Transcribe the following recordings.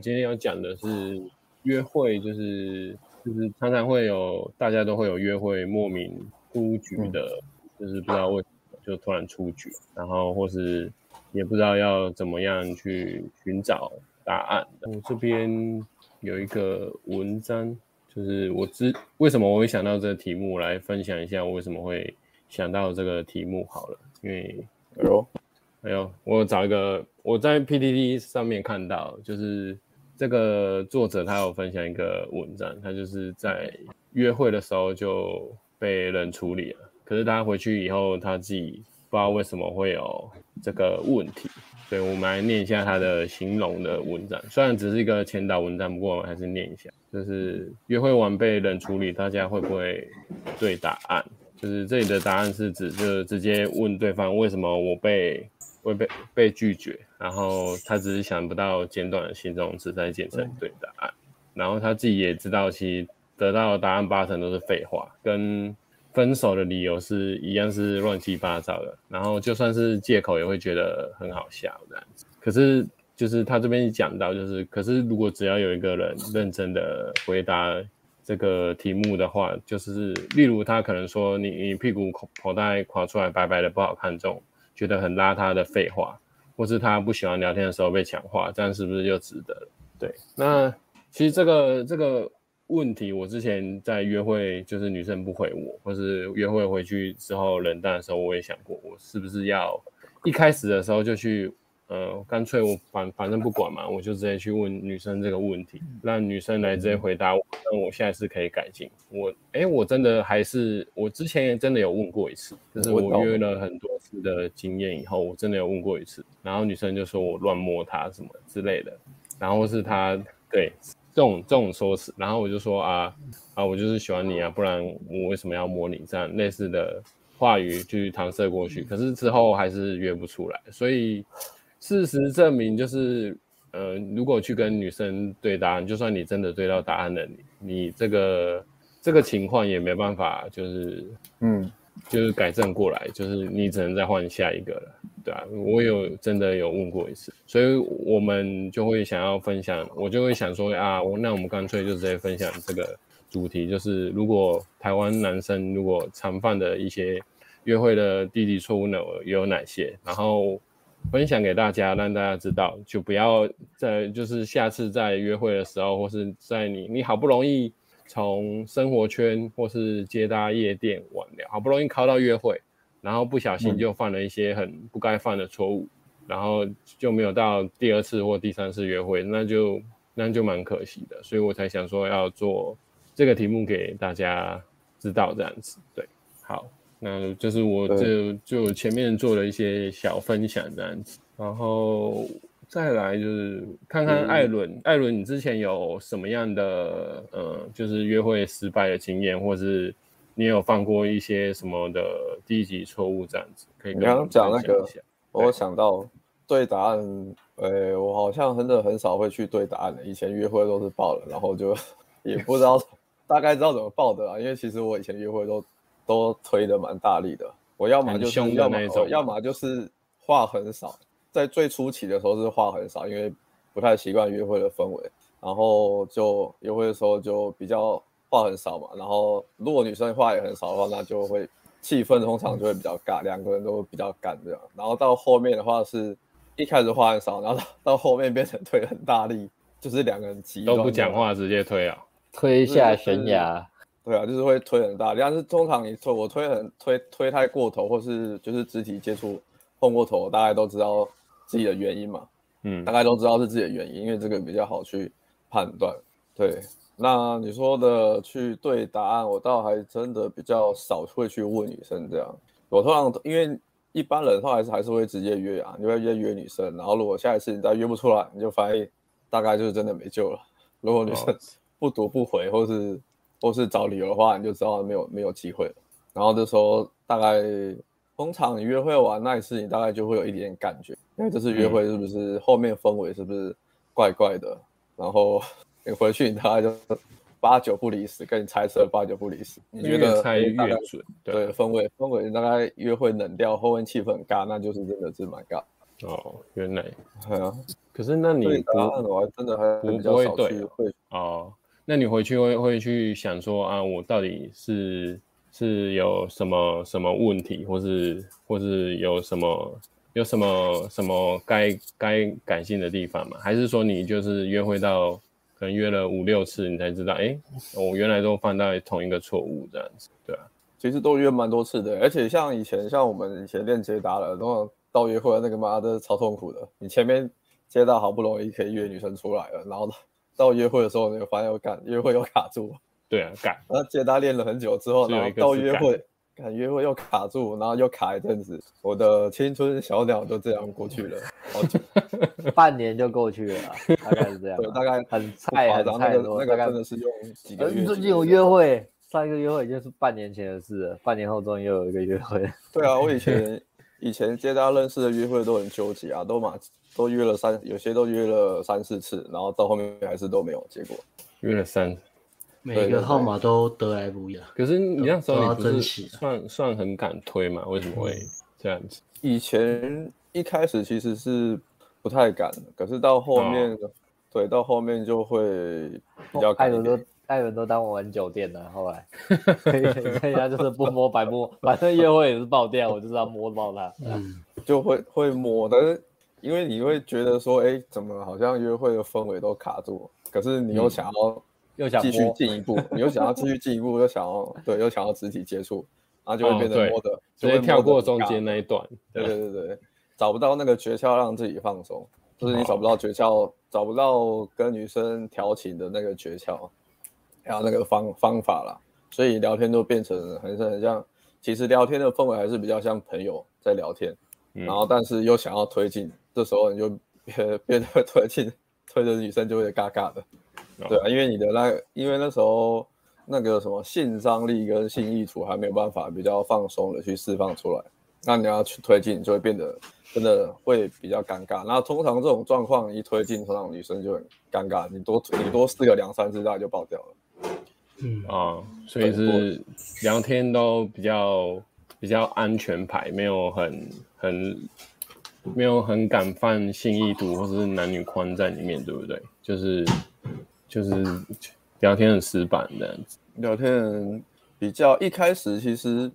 今天要讲的是约会，就是就是常常会有大家都会有约会莫名出局的，就是不知道为什么就突然出局，然后或是也不知道要怎么样去寻找答案。我这边有一个文章，就是我知为什么我会想到这个题目来分享一下，我为什么会想到这个题目好了，因为哎呦哎呦，我找一个我在 PTT 上面看到，就是。这个作者他有分享一个文章，他就是在约会的时候就被冷处理了。可是他回去以后，他自己不知道为什么会有这个问题。所以我们来念一下他的形容的文章，虽然只是一个前导文章，不过我们还是念一下。就是约会完被冷处理，大家会不会对答案？就是这里的答案是指，就是直接问对方为什么我被。会被被拒绝，然后他只是想不到简短的形容词再简称对答案，然后他自己也知道，其实得到的答案八成都是废话，跟分手的理由是一样是乱七八糟的，然后就算是借口也会觉得很好笑这样子。可是就是他这边讲到，就是可是如果只要有一个人认真的回答这个题目的话，就是例如他可能说你你屁股口口袋垮出来白白的不好看这种。觉得很邋遢的废话，或是他不喜欢聊天的时候被强化，这样是不是就值得了？对，那其实这个这个问题，我之前在约会，就是女生不回我，或是约会回去之后冷淡的时候，我也想过，我是不是要一开始的时候就去。呃，干脆我反反正不管嘛，我就直接去问女生这个问题，让女生来直接回答我，那我下一次可以改进。我，哎，我真的还是我之前也真的有问过一次，就是我约了很多次的经验以后，我真的有问过一次，然后女生就说我乱摸她什么之类的，然后是她对这种这种说辞，然后我就说啊啊，我就是喜欢你啊，不然我为什么要摸你？这样类似的话语去搪塞过去，可是之后还是约不出来，所以。事实证明，就是，呃，如果去跟女生对答案，就算你真的对到答案了，你你这个这个情况也没办法，就是，嗯，就是改正过来，就是你只能再换下一个了，对啊，我有真的有问过一次，所以我们就会想要分享，我就会想说啊，我那我们干脆就直接分享这个主题，就是如果台湾男生如果常犯的一些约会的低级错误呢，有哪些，然后。分享给大家，让大家知道，就不要在就是下次在约会的时候，或是在你你好不容易从生活圈或是接搭夜店玩了，好不容易靠到约会，然后不小心就犯了一些很不该犯的错误，然后就没有到第二次或第三次约会，那就那就蛮可惜的，所以我才想说要做这个题目给大家知道这样子，对，好。那就是我就就前面做了一些小分享这样子，然后再来就是看看艾伦，嗯、艾伦你之前有什么样的呃，就是约会失败的经验，或是你有犯过一些什么的低级错误这样子？可以刚刚讲那个，我想到对答案，呃，我好像真的很少会去对答案的，以前约会都是报了，然后就 也不知道 大概知道怎么报的啊，因为其实我以前约会都。都推的蛮大力的，我要么就是要么要么就是话很少，在最初期的时候是话很少，因为不太习惯约会的氛围，然后就约会的时候就比较话很少嘛，然后如果女生话也很少的话，那就会气氛通常就会比较尬，两个人都比较干这样，然后到后面的话是一开始话很少，然后到后面变成推很大力，就是两个人急都不讲话直接推啊，推下悬崖。对啊，就是会推很大，但是通常你推我推很推推太过头，或是就是肢体接触碰过头，大概都知道自己的原因嘛，嗯，大概都知道是自己的原因，因为这个比较好去判断。对，那你说的去对答案，我倒还真的比较少会去问女生这样。我通常因为一般人的话还是还是会直接约啊，你会约约女生，然后如果下一次你再约不出来，你就发现大概就是真的没救了。如果女生不读不回，或是或是找理由的话，你就知道没有没有机会了。然后这时候大概通常你约会完那一次，你大概就会有一点感觉，因为这次约会是不是后面氛围是不是怪怪的？嗯、然后 你回去你大概就八九不离十，跟你猜测八九不离十。你觉得越猜越准？对，氛围氛围大概约会冷掉，后面气氛很尬，那就是真的是蛮尬。哦，原来，对啊。可是那你不，我还真的还不不会对哦。那你回去会会去想说啊，我到底是是有什么什么问题，或是或是有什么有什么什么该该感性的地方吗？还是说你就是约会到可能约了五六次，你才知道，哎，我原来都犯到同一个错误这样子，对啊。其实都约蛮多次的，而且像以前，像我们以前练捷达的，通常到约会那个妈的超痛苦的。你前面接到好不容易可以约女生出来了，然后到约会的时候，你就发现又赶约会又卡住。对啊，赶。然后捷达练了很久之后，然后到约会赶约会又卡住，然后又卡一阵子。我的青春小鸟就这样过去了，好久，半年就过去了，大概是这样。对，大概很菜很菜，那个那个真的是用几个月。最近有约会。上一个约会已经是半年前的事了，半年后终于又有一个约会。对啊，我以前以前接大家认识的约会都很纠结啊，都嘛都约了三，有些都约了三四次，然后到后面还是都没有结果。约了三，每个号码都得来不易。可是你那时候你不是算算很敢推嘛？为什么会这样子？以前一开始其实是不太敢，可是到后面，哦、对，到后面就会比较敢一点。艾伦都当我玩酒店了，后来 可以可以，他就是不摸白摸，反正约会也是爆掉，我就是要摸爆他，嗯，就会会摸，但是因为你会觉得说，哎、欸，怎么好像约会的氛围都卡住，可是你又想要又想继续进一步，你又想要继续进一步，又想要对，又想要肢体接触，然后就会变得摸的，哦、就会跳过中间那一段，对对对对，找不到那个诀窍让自己放松，就是你找不到诀窍，找不到跟女生调情的那个诀窍。还有那个方方法啦，所以聊天都变成很像很像，其实聊天的氛围还是比较像朋友在聊天，嗯、然后但是又想要推进，这时候你就变 变得推进，推着女生就会尬尬的，哦、对啊，因为你的那个，因为那时候那个什么性张力跟性意图还没有办法比较放松的去释放出来，那你要去推进就会变得真的会比较尴尬，然后通常这种状况一推进，通常女生就很尴尬，你多你多试个两三次，大概就爆掉了。嗯。啊，所以是聊天都比较比较安全牌，没有很很没有很敢放性意图 或者是男女框在里面，对不对？就是就是聊天很死板这样子。聊天比较一开始，其实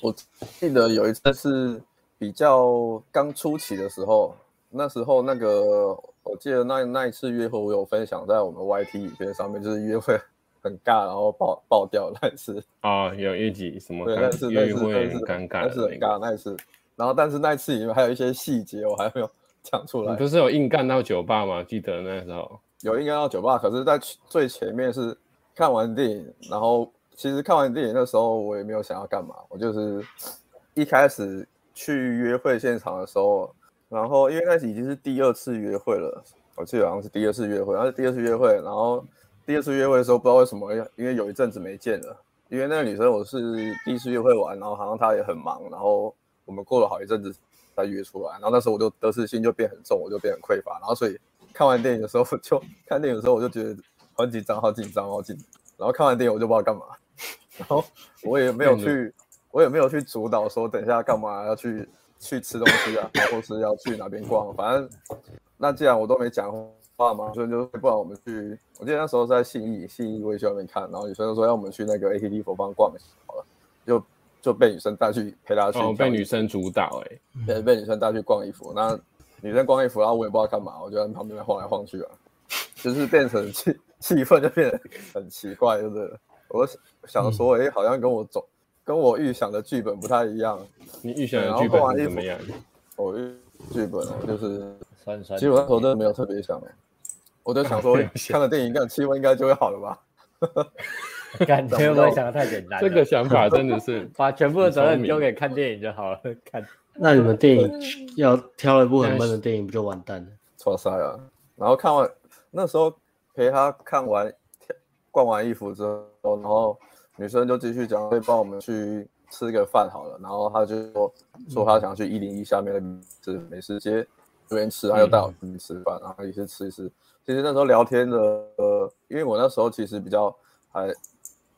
我记得有一次是比较刚初期的时候，那时候那个我记得那那一次约会，我有分享在我们 YT 影片上面，就是约会。很尬，然后爆爆掉那一次啊，有一集什么？对，那次那次会很尴尬，那次很尬那一次。然后，但是那一次里面还有一些细节，我还没有 讲出来。你不是有硬干到酒吧吗？记得那时候有硬干到酒吧，可是，在最前面是看完电影，然后其实看完电影那时候我也没有想要干嘛，我就是一开始去约会现场的时候，然后因为那已经是第二次约会了，我记得好像是第二次约会，然后是第二次约会，然后。第二次约会的时候，不知道为什么，因为有一阵子没见了。因为那个女生我是第一次约会完，然后好像她也很忙，然后我们过了好一阵子才约出来。然后那时候我就得失心就变很重，我就变很匮乏。然后所以看完电影的时候，就看电影的时候我就觉得很紧张，好紧张，好紧张。然后看完电影我就不知道干嘛，然后我也没有去，我也没有去主导说等一下干嘛要去去吃东西啊，或是要去哪边逛。反正那既然我都没讲。话嘛，所以就不然我们去，我记得那时候在信义，信义我也去外面看，然后女生就说要我们去那个 ATT 佛邦逛一下好了，就就被女生带去陪她去，哦，被女生主导哎、欸，被被女生带去逛衣服，那女生逛衣服，然后我也不知道干嘛，我就在旁边晃来晃去啊，就是变成气气氛就变得很奇怪，就是？我想说，哎、欸，好像跟我走，跟我预想的剧本不太一样。你预想的剧本是怎么样？我预剧本哦，就是基本上我真的没有特别想。我就想说，看了电影，这样气氛应该就会好了吧？感觉不会想的太简单。这个想法真的是 把全部的责任丢给看电影就好了。看，那你们电影要挑一部很闷的电影，不就完蛋了？错塞了！然后看完那时候陪他看完逛完衣服之后，然后女生就继续讲，会帮我们去吃个饭好了。然后他就说说他想去一零一下面的美食街这边吃，他就带我去吃饭，然后一起吃一吃。其实那时候聊天的，呃，因为我那时候其实比较还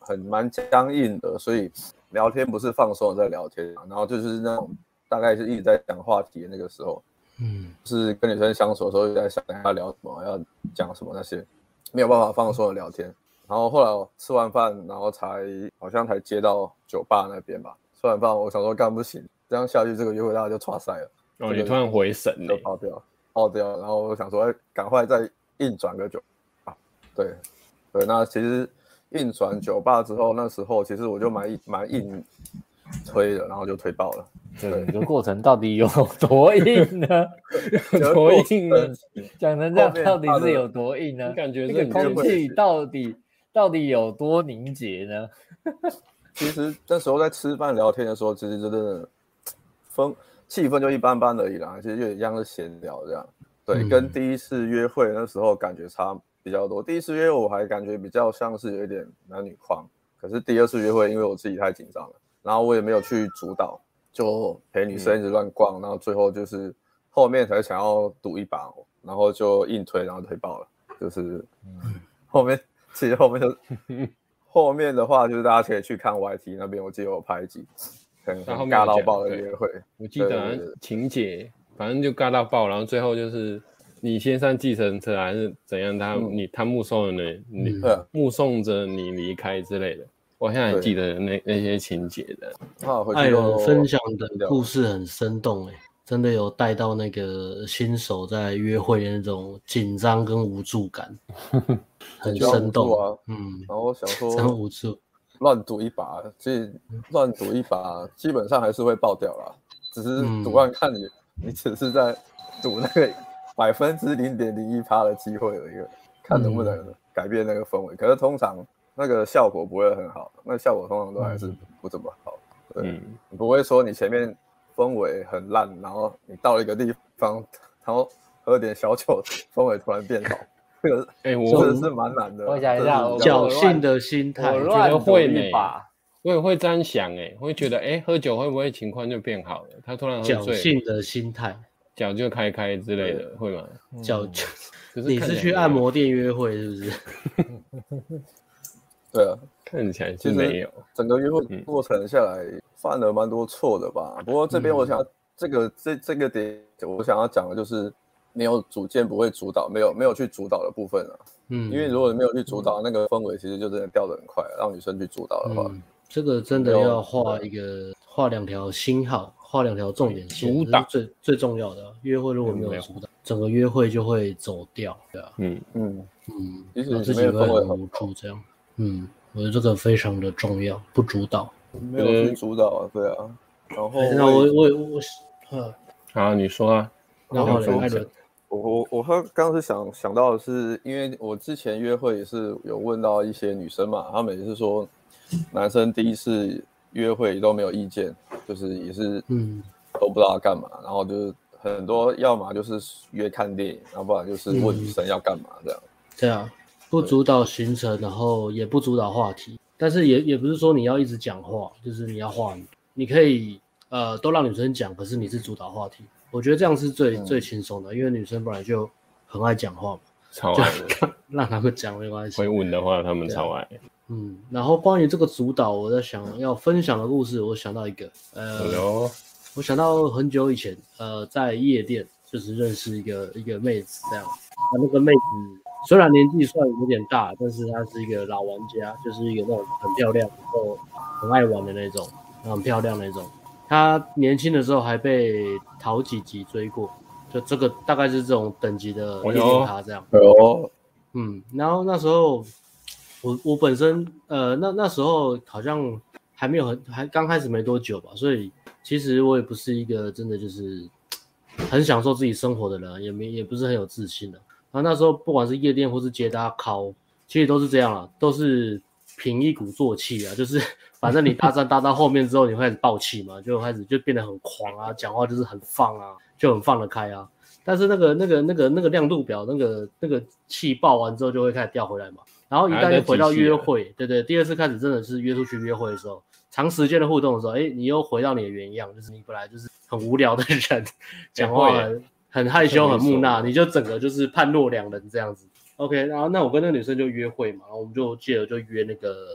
很蛮僵硬的，所以聊天不是放松的在聊天，然后就是那种大概是一直在讲话题的那个时候，嗯，是跟女生相处的时候，就在想要聊什么，要讲什么那些，没有办法放松的聊天。然后后来我吃完饭，然后才好像才接到酒吧那边吧。吃完饭，我想说干不行，这样下去这个约会大家就差赛了。哦，你突然回神了，就跑掉，跑掉。然后我想说，哎，赶快再硬转个酒啊。对，对，那其实硬转酒吧之后，那时候其实我就蛮硬蛮硬推的，然后就推爆了。对，这个过程到底有多硬呢？有多硬呢？讲成这样，到底是有多硬呢？感觉这个空气到底到底有多凝结呢？其实那时候在吃饭聊天的时候，其实真的风气氛就一般般而已啦。其实就一样是闲聊这样。对，跟第一次约会那时候感觉差比较多。第一次约我还感觉比较像是有一点男女框，可是第二次约会，因为我自己太紧张了，然后我也没有去主导。就陪女生一直乱逛，嗯、然后最后就是后面才想要赌一把，然后就硬推，然后推爆了。就是后面其实后面就 后面的话，就是大家可以去看 YT 那边，我记得我拍几很很尬到爆的约会。我记得情节反正就尬到爆，然后最后就是你先上计程车还是怎样，他、嗯、你他目送了你，你、嗯、目送着你离开之类的。我现在还记得那那些情节的，艾伦分享的故事很生动哎，真的有带到那个新手在约会的那种紧张跟无助感，很生动啊。嗯，然后我想说，真无助，乱赌一把，其实乱赌一把基本上还是会爆掉啦，只是赌完看你，你只是在赌那个百分之零点零一趴的机会有一个，看能不能改变那个氛围。可是通常。那个效果不会很好，那效果通常都还是不怎么好。嗯、你不会说你前面氛围很烂，然后你到了一个地方，然后喝点小酒，氛围突然变好。这个哎，我真的是蛮难的。我想一下，侥幸的心态，我觉得会呢。我也会这样想，哎，会觉得，哎，喝酒会不会情况就变好了？他突然喝醉，侥幸的心态，脚就开开之类的，会吗？脚就，你是去按摩店约会是不是？对啊，看起来是没有。整个约会过程下来，犯了蛮多错的吧？嗯、不过这边我想要这个、嗯、这这个点，我想要讲的就是没有主见，不会主导，没有没有去主导的部分啊。嗯，因为如果你没有去主导，嗯、那个氛围其实就真的掉的很快。让女生去主导的话，嗯、这个真的要画一个画两条星号，画两条重点线，主导最最重要的。约会如果没有主导，嗯、整个约会就会走掉，对啊。嗯嗯嗯，其实自己会很无助这样。嗯，我觉得这个非常的重要，不主导，没有去主导啊，对啊。然后那我我我，嗯，好，你说啊。然后呢？我我我刚刚是想想到的是，因为我之前约会也是有问到一些女生嘛，她们也是说，男生第一次约会都没有意见，就是也是嗯都不知道要干嘛，然后就是很多要么就是约看电影，要不然就是问女生要干嘛这样。对啊。不主导行程，然后也不主导话题，但是也也不是说你要一直讲话，就是你要话语，你可以呃都让女生讲，可是你是主导话题，我觉得这样是最、嗯、最轻松的，因为女生本来就很爱讲话嘛，超爱 让他们讲没关系。会问的话，他们超爱。嗯，然后关于这个主导，我在想要分享的故事，我想到一个，呃我想到很久以前，呃，在夜店就是认识一个一个妹子这样，她那个妹子。虽然年纪算有点大，但是她是一个老玩家，就是一个那种很漂亮，然后很爱玩的那种，很漂亮那种。她年轻的时候还被陶几级追过，就这个大概是这种等级的夜店咖这样。哦，嗯，然后那时候我我本身呃那那时候好像还没有很还刚开始没多久吧，所以其实我也不是一个真的就是很享受自己生活的人，也没也不是很有自信的。然后那时候不管是夜店或是接搭考其实都是这样啊，都是凭一鼓作气啊，就是 反正你搭讪搭到后面之后，你会开始爆气嘛，就开始就变得很狂啊，讲话就是很放啊，就很放得开啊。但是那个那个那个那个亮度表，那个那个气爆完之后就会开始掉回来嘛。然后一旦又回到约会，对对，第二次开始真的是约出去约会的时候，长时间的互动的时候，哎，你又回到你的原样，就是你本来就是很无聊的人，讲话很。很害羞，很木讷，你就整个就是判若两人这样子。OK，然后那我跟那个女生就约会嘛，然后我们就借着就约那个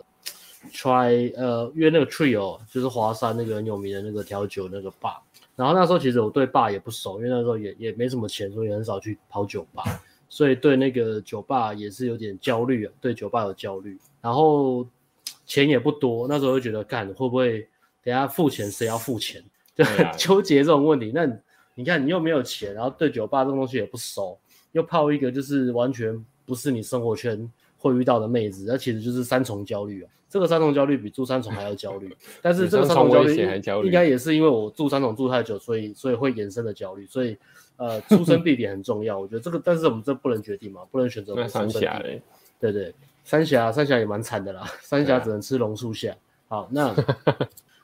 try 呃约那个 trio，就是华山那个很有名的那个调酒那个 bar。然后那时候其实我对 bar 也不熟，因为那时候也也没什么钱，所以很少去跑酒吧，所以对那个酒吧也是有点焦虑啊，对酒吧有焦虑。然后钱也不多，那时候就觉得干会不会等下付钱谁要付钱，就很纠结这种问题。那你看你又没有钱，然后对酒吧这种东西也不熟，又泡一个就是完全不是你生活圈会遇到的妹子，那其实就是三重焦虑啊。这个三重焦虑比住三重还要焦虑，但是这个三重焦虑应该也是因为我住三重住太久，所以所以会延伸的焦虑。所以呃，出生地点很重要，我觉得这个，但是我们这不能决定嘛，不能选择。三峡嘞，对对，三峡三峡也蛮惨的啦，三峡只能吃榕树下。好，那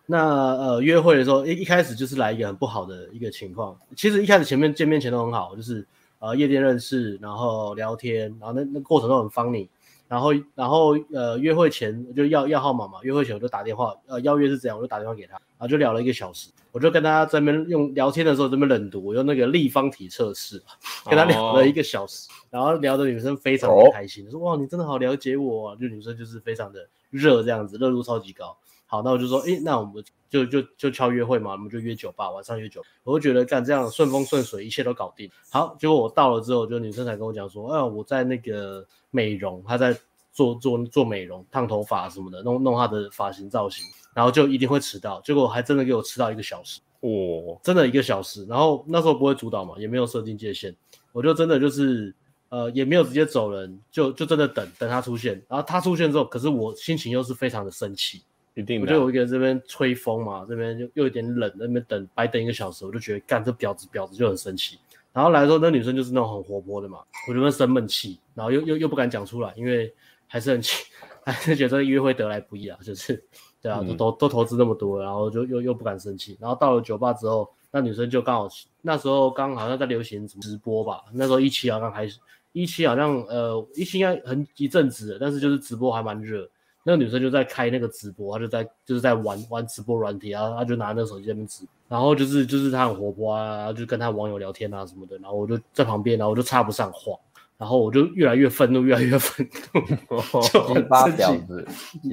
那呃约会的时候一一开始就是来一个很不好的一个情况，其实一开始前面见面前都很好，就是呃夜店认识，然后聊天，然后那那过程都很 funny。然后，然后，呃，约会前我就要要号码嘛。约会前我就打电话，呃，邀约是怎样，我就打电话给他，然后就聊了一个小时。我就跟他在那边用聊天的时候这边冷读，我用那个立方体测试，跟他聊了一个小时。哦、然后聊的女生非常的开心，哦、说哇，你真的好了解我、啊，就女生就是非常的热这样子，热度超级高。好，那我就说，诶，那我们就就就敲约会嘛，我们就约酒吧，晚上约酒。我就觉得干这样顺风顺水，一切都搞定。好，结果我到了之后，就女生才跟我讲说，啊，我在那个美容，她在做做做美容，烫头发什么的，弄弄她的发型造型，然后就一定会迟到。结果还真的给我迟到一个小时，哦，真的一个小时。然后那时候不会主导嘛，也没有设定界限，我就真的就是呃，也没有直接走人，就就真的等等她出现。然后她出现之后，可是我心情又是非常的生气。一定，我就有一个人这边吹风嘛，这边就又有点冷，那边等白等一个小时，我就觉得干这婊子婊子就很生气。然后来的时候，那女生就是那种很活泼的嘛，我就会生闷气，然后又又又不敢讲出来，因为还是很气，还是觉得约会得来不易啊，就是对啊，都都都投资那么多，然后就又又不敢生气。然后到了酒吧之后，那女生就刚好那时候刚好像在流行直播吧，那时候一期好像开始，一期好像呃一期应该很一阵子，但是就是直播还蛮热。那个女生就在开那个直播，她就在就是在玩玩直播软体啊，她就拿那个手机在那边直，然后就是就是她很活泼啊，就跟她网友聊天啊什么的，然后我就在旁边，然后我就插不上话，然后我就越来越愤怒，越来越愤怒，就很婊子，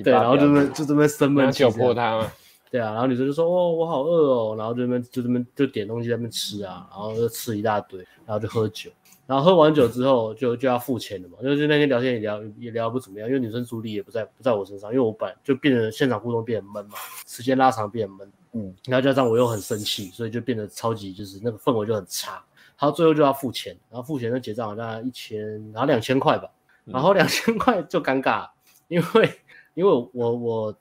对，然后就那就这边生闷气，挑拨他嘛，对啊，然后女生就说哦我好饿哦，然后就这边就这边就点东西在那边吃啊，然后就吃一大堆，然后就喝酒。然后喝完酒之后就就要付钱了嘛，就是那天聊天也聊也聊不怎么样，因为女生注意力也不在不在我身上，因为我本来就变得现场互动变得闷嘛，时间拉长变闷，嗯，然后加上我又很生气，所以就变得超级就是那个氛围就很差。然后最后就要付钱，然后付钱的结账好像一千，然后两千块吧，然后两千块就尴尬，因为因为我我。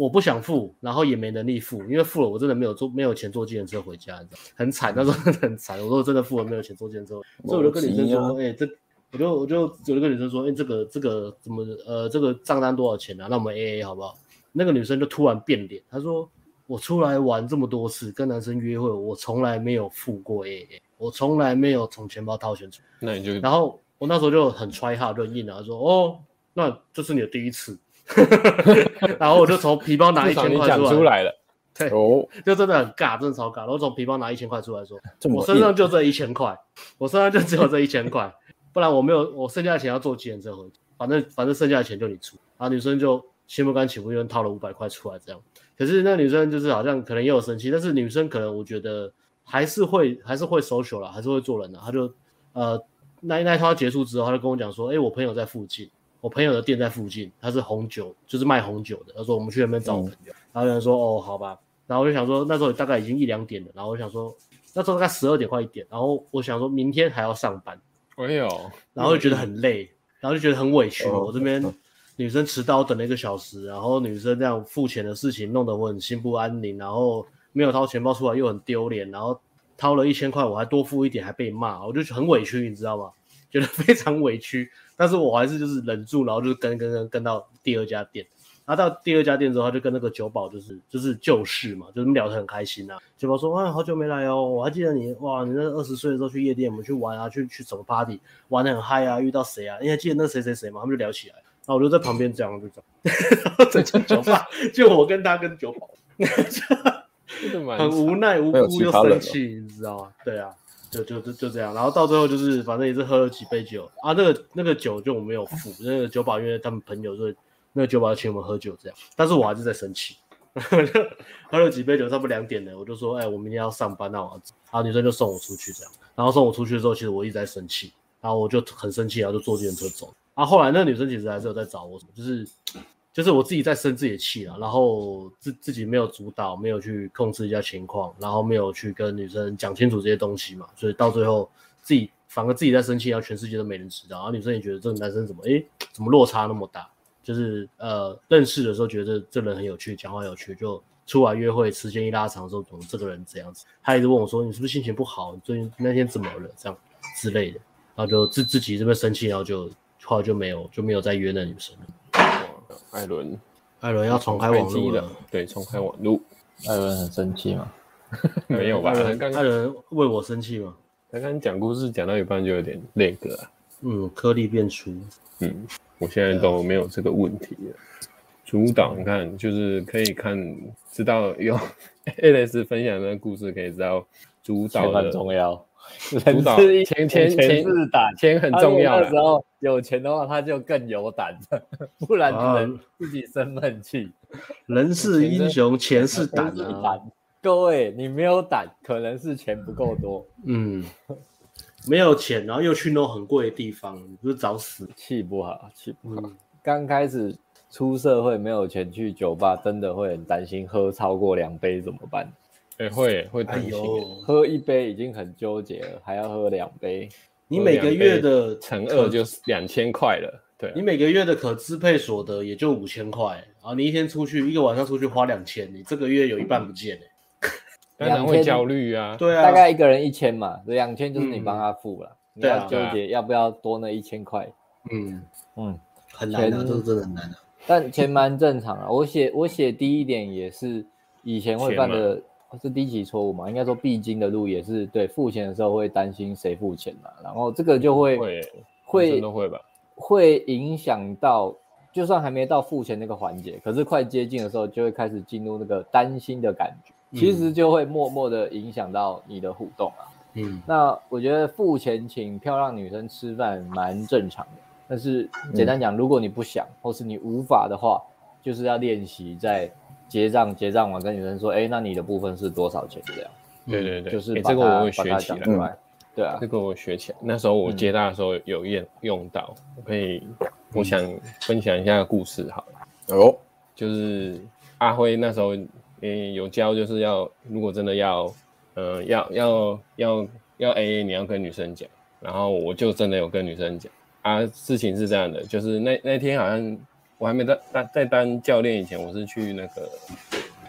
我不想付，然后也没能力付，因为付了我真的没有坐没有钱坐计程车回家，你知道很惨，那时候真的很惨。我说真的付了没有钱坐计程车，所以我就跟女生说，哎、欸，这我就我就有一个女生说，哎、欸，这个这个怎么呃这个账单多少钱啊？那我们 A A 好不好？那个女生就突然变脸，她说我出来玩这么多次，跟男生约会，我从来没有付过 A A，我从来没有从钱包掏钱出。那你就然后我那时候就很 try hard 就硬了，说哦，那这是你的第一次。然后我就从皮包拿一千块出来，出来了，对，哦，就真的很尬，真的超尬。然后从皮包拿一千块出来说，我身上就这一千块，我身上就只有这一千块，不然我没有，我剩下的钱要坐计程车回去，反正反正剩下的钱就你出。然后女生就心不甘情不愿掏了五百块出来，这样。可是那女生就是好像可能也有生气，但是女生可能我觉得还是会还是会 social 啦，还是会做人的。她就呃那那一套结束之后，她就跟我讲说，哎，我朋友在附近。我朋友的店在附近，他是红酒，就是卖红酒的。他说我们去那边找我朋友，嗯、然后有人说哦，好吧。然后我就想说那时候大概已经一两点了，然后我想说那时候大概十二点快一点，然后我想说明天还要上班，没有，然后就觉得很累，然后就觉得很委屈。哦、我这边女生迟到等了一个小时，然后女生这样付钱的事情弄得我很心不安宁，然后没有掏钱包出来又很丢脸，然后掏了一千块我还多付一点还被骂，我就很委屈，你知道吗？觉得非常委屈。但是我还是就是忍住，然后就是跟跟跟跟到第二家店，然后到第二家店之后，他就跟那个酒保就是就是旧事嘛，就是聊得很开心呐、啊。酒保说：“啊，好久没来哦，我还记得你，哇，你那二十岁的时候去夜店，我们去玩啊，去去什么 party，玩得很嗨啊，遇到谁啊？你还记得那谁谁谁吗？他们就聊起来，然后我就在旁边这样就这样，然后整间酒吧就我跟他跟酒保，很无奈无辜又生气，你知道吗？对啊。”就就就就这样，然后到最后就是反正也是喝了几杯酒啊，那个那个酒就我没有付，那个酒保因为他们朋友，就那个酒保请我们喝酒这样，但是我还是在生气，喝了几杯酒，差不多两点了，我就说，哎，我明天要上班，那我要走。然后女生就送我出去，这样。然后送我出去的时候，其实我一直在生气，然后我就很生气，然后就坐电车走。啊后后来那个女生其实还是有在找我，就是就是我自己在生自己的气了，然后自自己没有主导，没有去控制一下情况，然后没有去跟女生讲清楚这些东西嘛，所以到最后自己反而自己在生气，然后全世界都没人知道。然后女生也觉得这个男生怎么哎怎么落差那么大？就是呃认识的时候觉得这人很有趣，讲话有趣，就出来约会时间一拉长的时候，怎么这个人这样子？他一直问我说：“你是不是心情不好？你最近那天怎么了？”这样之类的，然后就自自己这边生气，然后就。后来就没有就没有再约那女生了。艾伦，艾伦要重开网路了。对，重开网路。艾伦很生气吗？没有吧？艾伦为我生气吗？他刚刚讲故事讲到一半就有点那个。嗯，颗粒变粗。嗯，我现在都没有这个问题了。主导，你看，就是可以看知道有 Alex 分享的故事，可以知道主导很重要。主导钱钱钱是胆，钱很重要。那时候有钱的话，他就更有胆，不然只能自己生闷气。人是英雄，钱是胆啊！各位，你没有胆，可能是钱不够多。嗯，没有钱，然后又去那种很贵的地方，你不是找死？气不好，气不好。刚开始出社会，没有钱去酒吧，真的会很担心，喝超过两杯怎么办？欸、会会担心，喝一杯已经很纠结了，还要喝两杯。你每个月的乘二就是两千块了，对、啊。你每个月的可支配所得也就五千块，然后你一天出去一个晚上出去花两千，你这个月有一半不见哎，当然会焦虑啊。对啊，大概一个人一千嘛，两千就是你帮他付了，嗯、你要纠结要不要多那一千块。嗯嗯，很难的，这是真的很难的。但钱蛮正常啊，我写我写低一点也是以前会犯的。是低级错误嘛？应该说必经的路也是对，付钱的时候会担心谁付钱嘛，然后这个就会会会真的会吧，会影响到，就算还没到付钱那个环节，可是快接近的时候就会开始进入那个担心的感觉，其实就会默默的影响到你的互动啊。嗯，那我觉得付钱请漂亮女生吃饭蛮正常的，但是简单讲，如果你不想或是你无法的话，就是要练习在。结账结账完跟女生说，哎，那你的部分是多少钱？这样，对对对，就是这个我会学起来。嗯、对啊，这个我学起来。那时候我接大的时候有用用到，我可以，我想分享一下故事好了。哦，就是阿辉那时候，诶，有教就是要，如果真的要，呃，要要要要 AA，你要跟女生讲。然后我就真的有跟女生讲啊，事情是这样的，就是那那天好像。我还没当当在当教练以前，我是去那个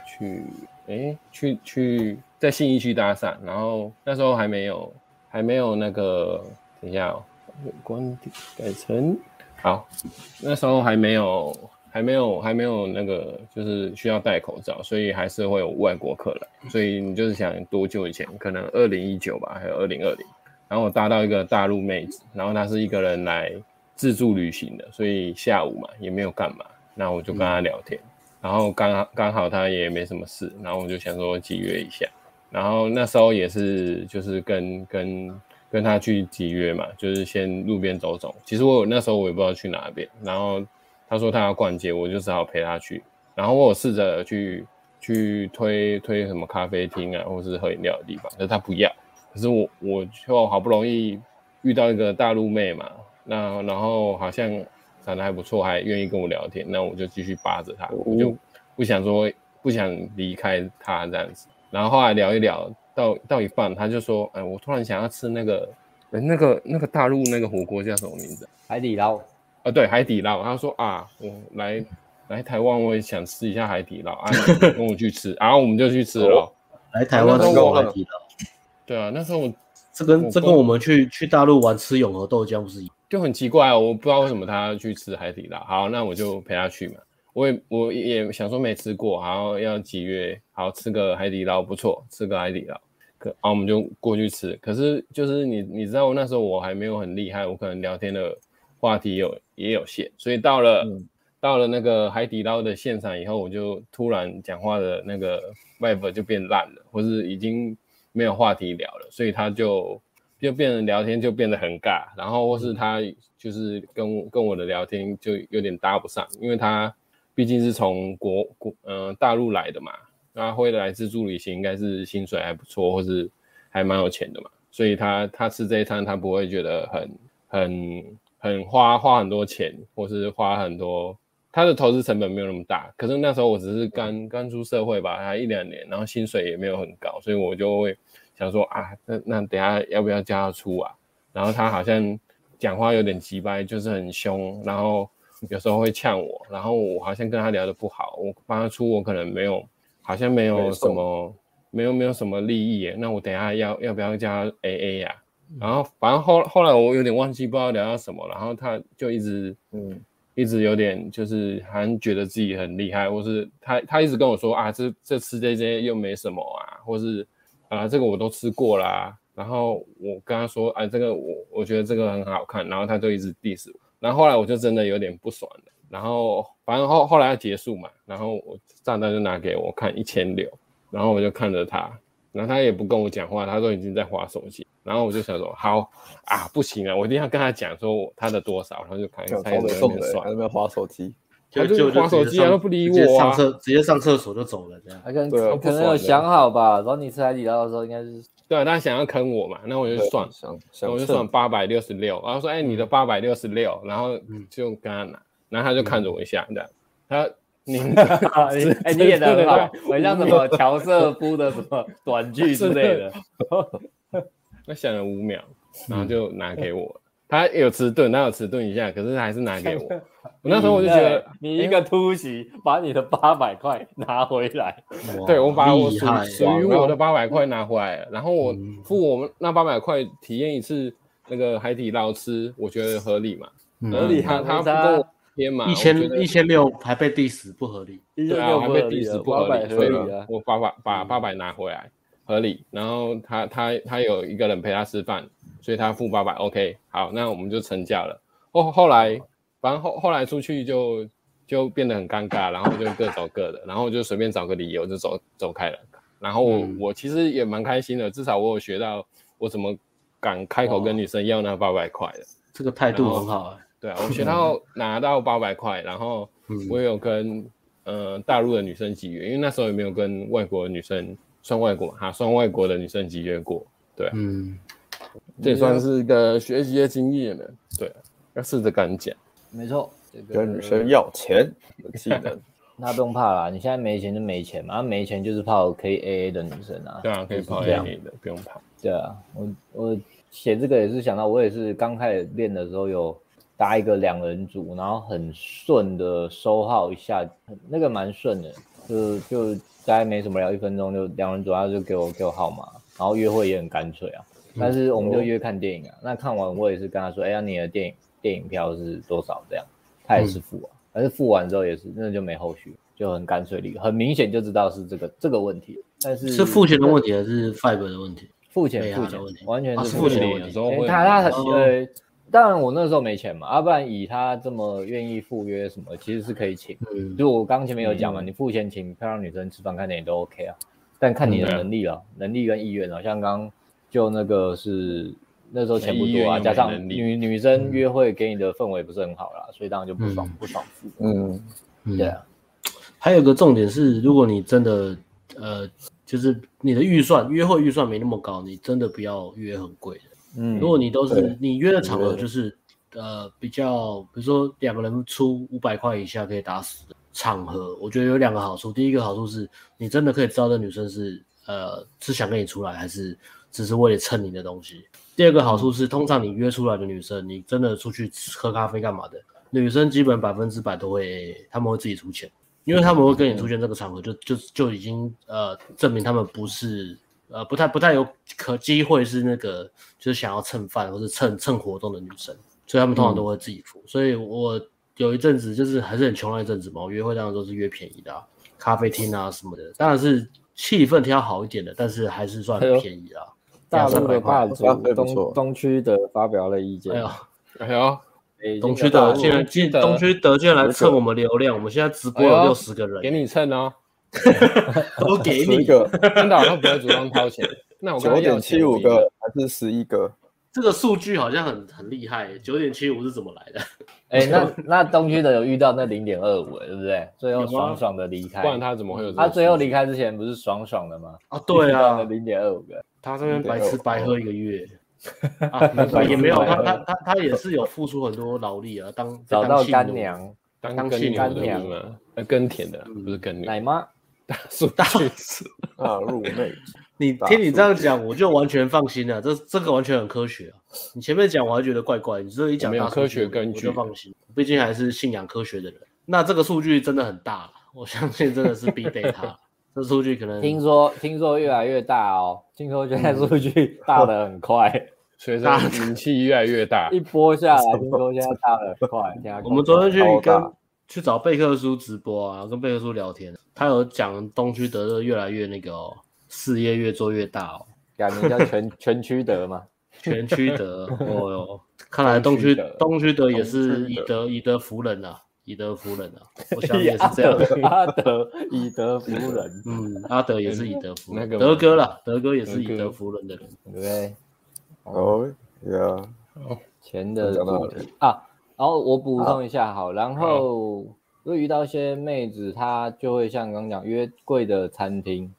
去哎、去去在信义区搭讪，然后那时候还没有还没有那个等一下哦，观点改成好，那时候还没有还没有还没有那个就是需要戴口罩，所以还是会有外国客来，所以你就是想多久以前？可能二零一九吧，还有二零二零，然后我搭到一个大陆妹子，然后她是一个人来。自助旅行的，所以下午嘛也没有干嘛，那我就跟他聊天，嗯、然后刚刚好他也没什么事，然后我就想说集约一下，然后那时候也是就是跟跟跟他去集约嘛，就是先路边走走。其实我那时候我也不知道去哪边，然后他说他要逛街，我就只好陪他去。然后我有试着去去推推什么咖啡厅啊，或是喝饮料的地方，可是他不要。可是我我就好不容易遇到一个大陆妹嘛。那然后好像长得还不错，还愿意跟我聊天，那我就继续扒着他，我就不想说不想离开他这样子。然后后来聊一聊到到一半，他就说：“哎，我突然想要吃那个，那个那个大陆那个火锅叫什么名字？海底捞。啊，对，海底捞。”他说：“啊，我来来台湾，我也想吃一下海底捞啊，跟我去吃。”然后我们就去吃了。来台湾吃过海底捞。对啊，那时候我这跟这跟我们去去大陆玩吃永和豆浆不是一样？就很奇怪哦，我不知道为什么他要去吃海底捞。好，那我就陪他去嘛。我也我也想说没吃过，然后要几月好吃个海底捞不错，吃个海底捞。可，然后我们就过去吃。可是就是你你知道，那时候我还没有很厉害，我可能聊天的话题有也有限，所以到了、嗯、到了那个海底捞的现场以后，我就突然讲话的那个 vibe 就变烂了，或是已经没有话题聊了，所以他就。就变成聊天就变得很尬，然后或是他就是跟跟我的聊天就有点搭不上，因为他毕毕竟是从国国呃大陆来的嘛，那会来自助旅行，应该是薪水还不错，或是还蛮有钱的嘛，所以他他吃这一餐，他不会觉得很很很花花很多钱，或是花很多，他的投资成本没有那么大。可是那时候我只是刚刚出社会吧，还一两年，然后薪水也没有很高，所以我就会想说啊，那那等下要不要叫他出啊？然后他好像讲话有点急掰，就是很凶，然后。有时候会呛我，然后我好像跟他聊的不好，我帮他出，我可能没有，好像没有什么，没有没有什么利益耶。那我等下要要不要叫他 AA 呀？然后反正后后来我有点忘记，不知道聊到什么，然后他就一直嗯，一直有点就是好像觉得自己很厉害，或是他他一直跟我说啊，这这吃这些又没什么啊，或是啊这个我都吃过啦。然后我跟他说啊，这个我我觉得这个很好看，然后他就一直 diss 我。然后后来我就真的有点不爽了，然后反正后后来要结束嘛，然后我账单就拿给我看一千六，然后我就看着他，然后他也不跟我讲话，他都已经在划手机，然后我就想说好啊，不行啊，我一定要跟他讲说他的多少，然后就看他有没有还有没有划手机，就就玩手机啊，都不理我啊，上厕直接上厕所就走了这样，他可能可能有想好吧，然后你吃海底捞的时候应该是。对，他想要坑我嘛，那我就算，我就算八百六十六，然后说，哎，你的八百六十六，然后就跟他拿，然后他就看着我一下，这样，他，你，哎，你演的很好，很像什么乔瑟夫的什么短剧之类的，他想了五秒，然后就拿给我。他有迟钝，他有迟钝一下，可是他还是拿给我。我那时候我就觉得，你一个突袭，把你的八百块拿回来。对，我把我属属于我的八百块拿回来了，然后我付我们那八百块体验一次那个海底捞吃，我觉得合理嘛？合理。他他不跟我贴嘛？一千一千六还被 diss 不合理。对啊，还被 diss 不合理，所以我八百把八百拿回来合理。然后他他他有一个人陪他吃饭。所以他付八百，OK，好，那我们就成交了。后后来，反正后后来出去就就变得很尴尬，然后就各走各的，然后就随便找个理由就走走开了。然后我、嗯、我其实也蛮开心的，至少我有学到我怎么敢开口跟女生要那八百块的。这个态度很好啊。对啊，我学到 拿到八百块，然后我也有跟嗯、呃、大陆的女生集约，因为那时候也没有跟外国的女生算外国哈，算外国的女生集约过。对、啊，嗯。这也算是一个学习的经验了。对，要试着敢讲。没错，这个、跟女生要钱技能，那 不用怕啦。你现在没钱就没钱嘛，没钱就是泡可以 AA 的女生啊。对啊，可以泡 AA 的，不用怕。对啊，我我写这个也是想到，我也是刚开始练的时候有搭一个两人组，然后很顺的收号一下，那个蛮顺的，就就大概没什么聊，一分钟就两人组，他就给我给我号码，然后约会也很干脆啊。但是我们就约看电影啊，嗯、那看完我也是跟他说，哎、欸、呀，你的电影电影票是多少？这样，他也是付啊，但是付完之后也是，那就没后续，就很干脆利，很明显就知道是这个这个问题。但是是付钱的问题还是 Fiber 的问题？付钱付钱问题，完全是付钱的问题。欸、他他很呃，当然我那时候没钱嘛，要、啊、不然以他这么愿意赴约什么，其实是可以请。嗯、就我刚前面有讲嘛，嗯、你付钱请漂亮女生吃饭看电影都 OK 啊，但看你的能力了，嗯、能力跟意愿啊，像刚。就那个是那时候钱不多啊，加上女女生约会给你的氛围不是很好啦，所以当然就不爽不爽付。嗯，对啊。还有个重点是，如果你真的呃，就是你的预算约会预算没那么高，你真的不要约很贵的。嗯，如果你都是你约的场合就是呃比较，比如说两个人出五百块以下可以打死的场合，我觉得有两个好处。第一个好处是你真的可以知道这女生是呃是想跟你出来还是。只是为了蹭你的东西。第二个好处是，通常你约出来的女生，你真的出去喝咖啡干嘛的，女生基本百分之百都会，他们会自己出钱，因为他们会跟你出现这个场合，就就就已经呃证明他们不是呃不太不太有可机会是那个就是想要蹭饭或是蹭蹭活动的女生，所以他们通常都会自己付。嗯、所以我有一阵子就是还是很穷那一阵子嘛，我约会当然都是约便宜的、啊，咖啡厅啊什么的，当然是气氛挑好一点的，但是还是算很便宜啊。大陆的霸主东东区的发表了意见。哎呦，哎呦，东区的竟然进东区的竟然来蹭我们流量，我们现在直播有六十个人，给你蹭哦，都给你一个，真的好像不会主动掏钱。那我九点七五个还是十一个？这个数据好像很很厉害，九点七五是怎么来的？哎、欸，那那东区的有遇到那零点二五，对不对？最后爽爽的离开，不然他怎么会有？他最后离开之前不是爽爽的吗？啊，对啊，零点二五个，他这边白吃白喝一个月，啊、也没有，他他他他也是有付出很多劳力啊，当找到干娘，当干干娘嘛，耕田的不是耕奶妈，大叔 大叔大入内。你听你这样讲，我就完全放心了。这这个完全很科学啊！你前面讲我还觉得怪怪，你这一讲没有科学根据，我就放心。毕竟还是信仰科学的人。那这个数据真的很大，我相信真的是 big data。这数据可能听说听说越来越大哦，听说现在数据大的很快，随着名气越来越大，一波下来，听说现在大的很快。我们昨天去跟去找贝克书直播啊，跟贝克书聊天，他有讲东区德勒越来越那个哦。事业越做越大哦，改名叫全全区德嘛，全区德哦哟，看来东区东区德也是以德以德服人啊，以德服人啊，我 想也是这样。阿德以德服人，嗯，阿德也是以德服人，德哥啦，德哥也是以德服人的人，对不对？哦，对啊，钱的主题啊，然后我补充一下好，然后如果遇到一些妹子，她就会像刚刚讲约贵的餐厅。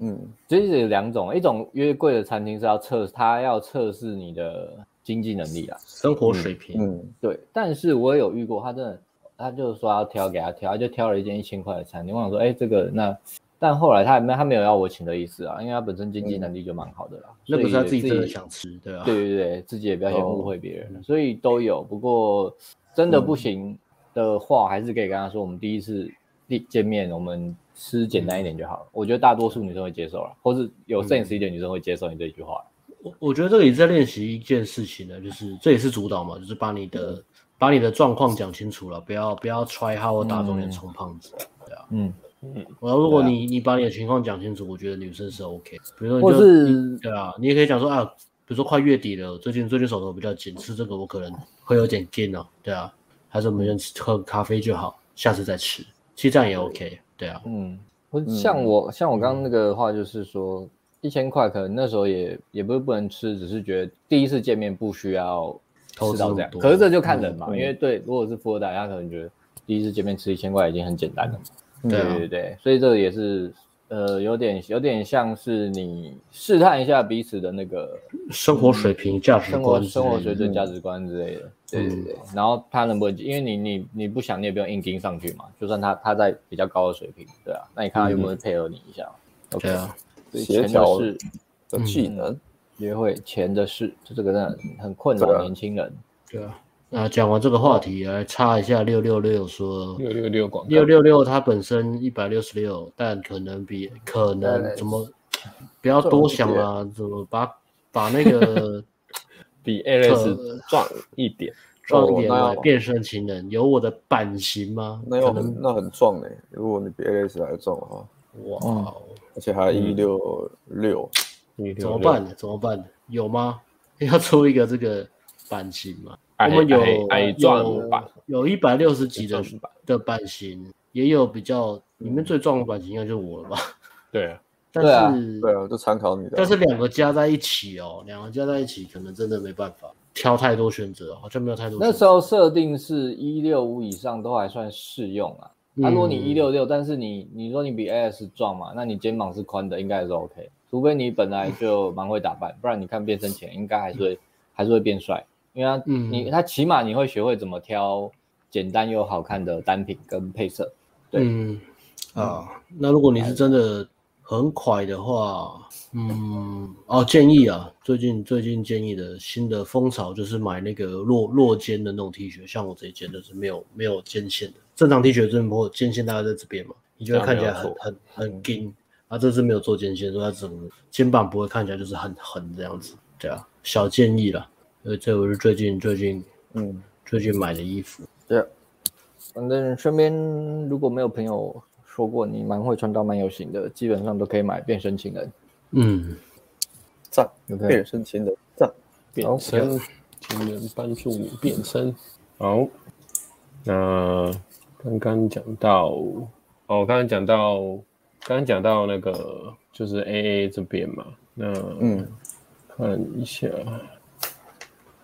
嗯，其实有两种，一种约贵的餐厅是要测，她要测试你的经济能力啊，生活水平。嗯，嗯对。但是我也有遇过，他真的，他就是说要挑给他挑，他就挑了一间一千块的餐厅。我想说，哎，这个那，但后来他没他没有要我请的意思啊，因为他本身经济能力就蛮好的啦。那不是他自己真的想吃，对啊。对对对，自己也不要先误会别人，哦、所以都有。不过真的不行的话，嗯、还是可以跟他说，我们第一次第见面，我们。吃简单一点就好了，我觉得大多数女生会接受了，或是有 sense 一点女生会接受你这句话。我我觉得这个也是在练习一件事情呢，就是这也是主导嘛，就是把你的把你的状况讲清楚了，不要不要 try hard 打肿脸充胖子，对啊，嗯嗯。然后如果你你把你的情况讲清楚，我觉得女生是 OK。比如说你就是对啊，你也可以讲说啊，比如说快月底了，最近最近手头比较紧，吃这个我可能会有点紧哦，对啊，还是我们先喝咖啡就好，下次再吃，其实这样也 OK。对啊，嗯，像我像我刚刚那个话，就是说一千块，可能那时候也也不是不能吃，只是觉得第一次见面不需要吃到这样。可是这就看人嘛，因为对，如果是富二代，他可能觉得第一次见面吃一千块已经很简单了。对对对，所以这个也是。呃，有点有点像是你试探一下彼此的那个生活水平、价值观、生活生活水准、价值观之类的，对对对。然后他能不能，因为你你你不想，你也不用硬盯上去嘛。就算他他在比较高的水平，对啊，那你看他有没有配合你一下？OK 啊，协调的技能，约会钱的事，就这个真的很困扰年轻人，对啊。啊，讲完这个话题，来插一下六六六说六六六广六六六，它本身一百六十六，但可能比可能怎么不要多想啊，怎么把把那个 比 Alex 壮一点，壮一点变身情人，有我的版型吗？那有很那很壮哎，如果你比 Alex 还壮的话，哇，而且还一六六，怎么办呢？怎么办呢？有吗？要出一个这个版型吗？我们有有有一百六十几的的版型，也有比较里面最壮的版型应该就是我了吧？对啊，但是对啊，就参考你的。但是两个加在一起哦，两个加在一起可能真的没办法挑太多选择，好像没有太多。那时候设定是一六五以上都还算适用啊。那如果你一六六，但是你你说你比 AS 壮嘛，那你肩膀是宽的，应该还是 OK。除非你本来就蛮会打扮，不然你看变身前应该还是会还是会变帅。因为他，嗯、你他起码你会学会怎么挑简单又好看的单品跟配色，对，嗯，啊，那如果你是真的很快的话，嗯，哦，建议啊，最近最近建议的新的风潮就是买那个落落肩的那种 T 恤，像我这一件的是没有没有肩线的，正常 T 恤最不肩线大概在这边嘛，你就会看起来很很很紧，啊，这次没有做肩线，所以它整个肩膀不会看起来就是很横这样子，对啊，小建议啦。呃，这我是最近最近，嗯，最近买的衣服。对，反正身边如果没有朋友说过你蛮会穿搭蛮有型的，基本上都可以买变身情人。嗯，赞，Okay. 变身情人赞，变身情人帮助你变身。好，那刚刚讲到，哦，刚刚讲到，刚刚讲到那个就是 AA 这边嘛，那嗯，看一下。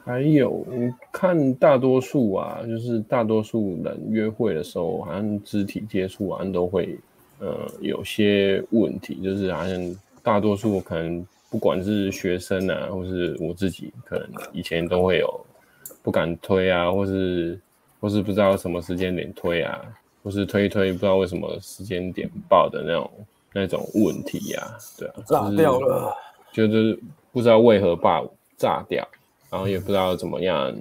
还有看大多数啊，就是大多数人约会的时候，好像肢体接触好像都会呃有些问题，就是好像大多数可能不管是学生啊，或是我自己，可能以前都会有不敢推啊，或是或是不知道什么时间点推啊，或是推一推不知道为什么时间点爆的那种那种问题呀、啊，对啊，炸掉了，就是不知道为何爆炸掉。然后也不知道怎么样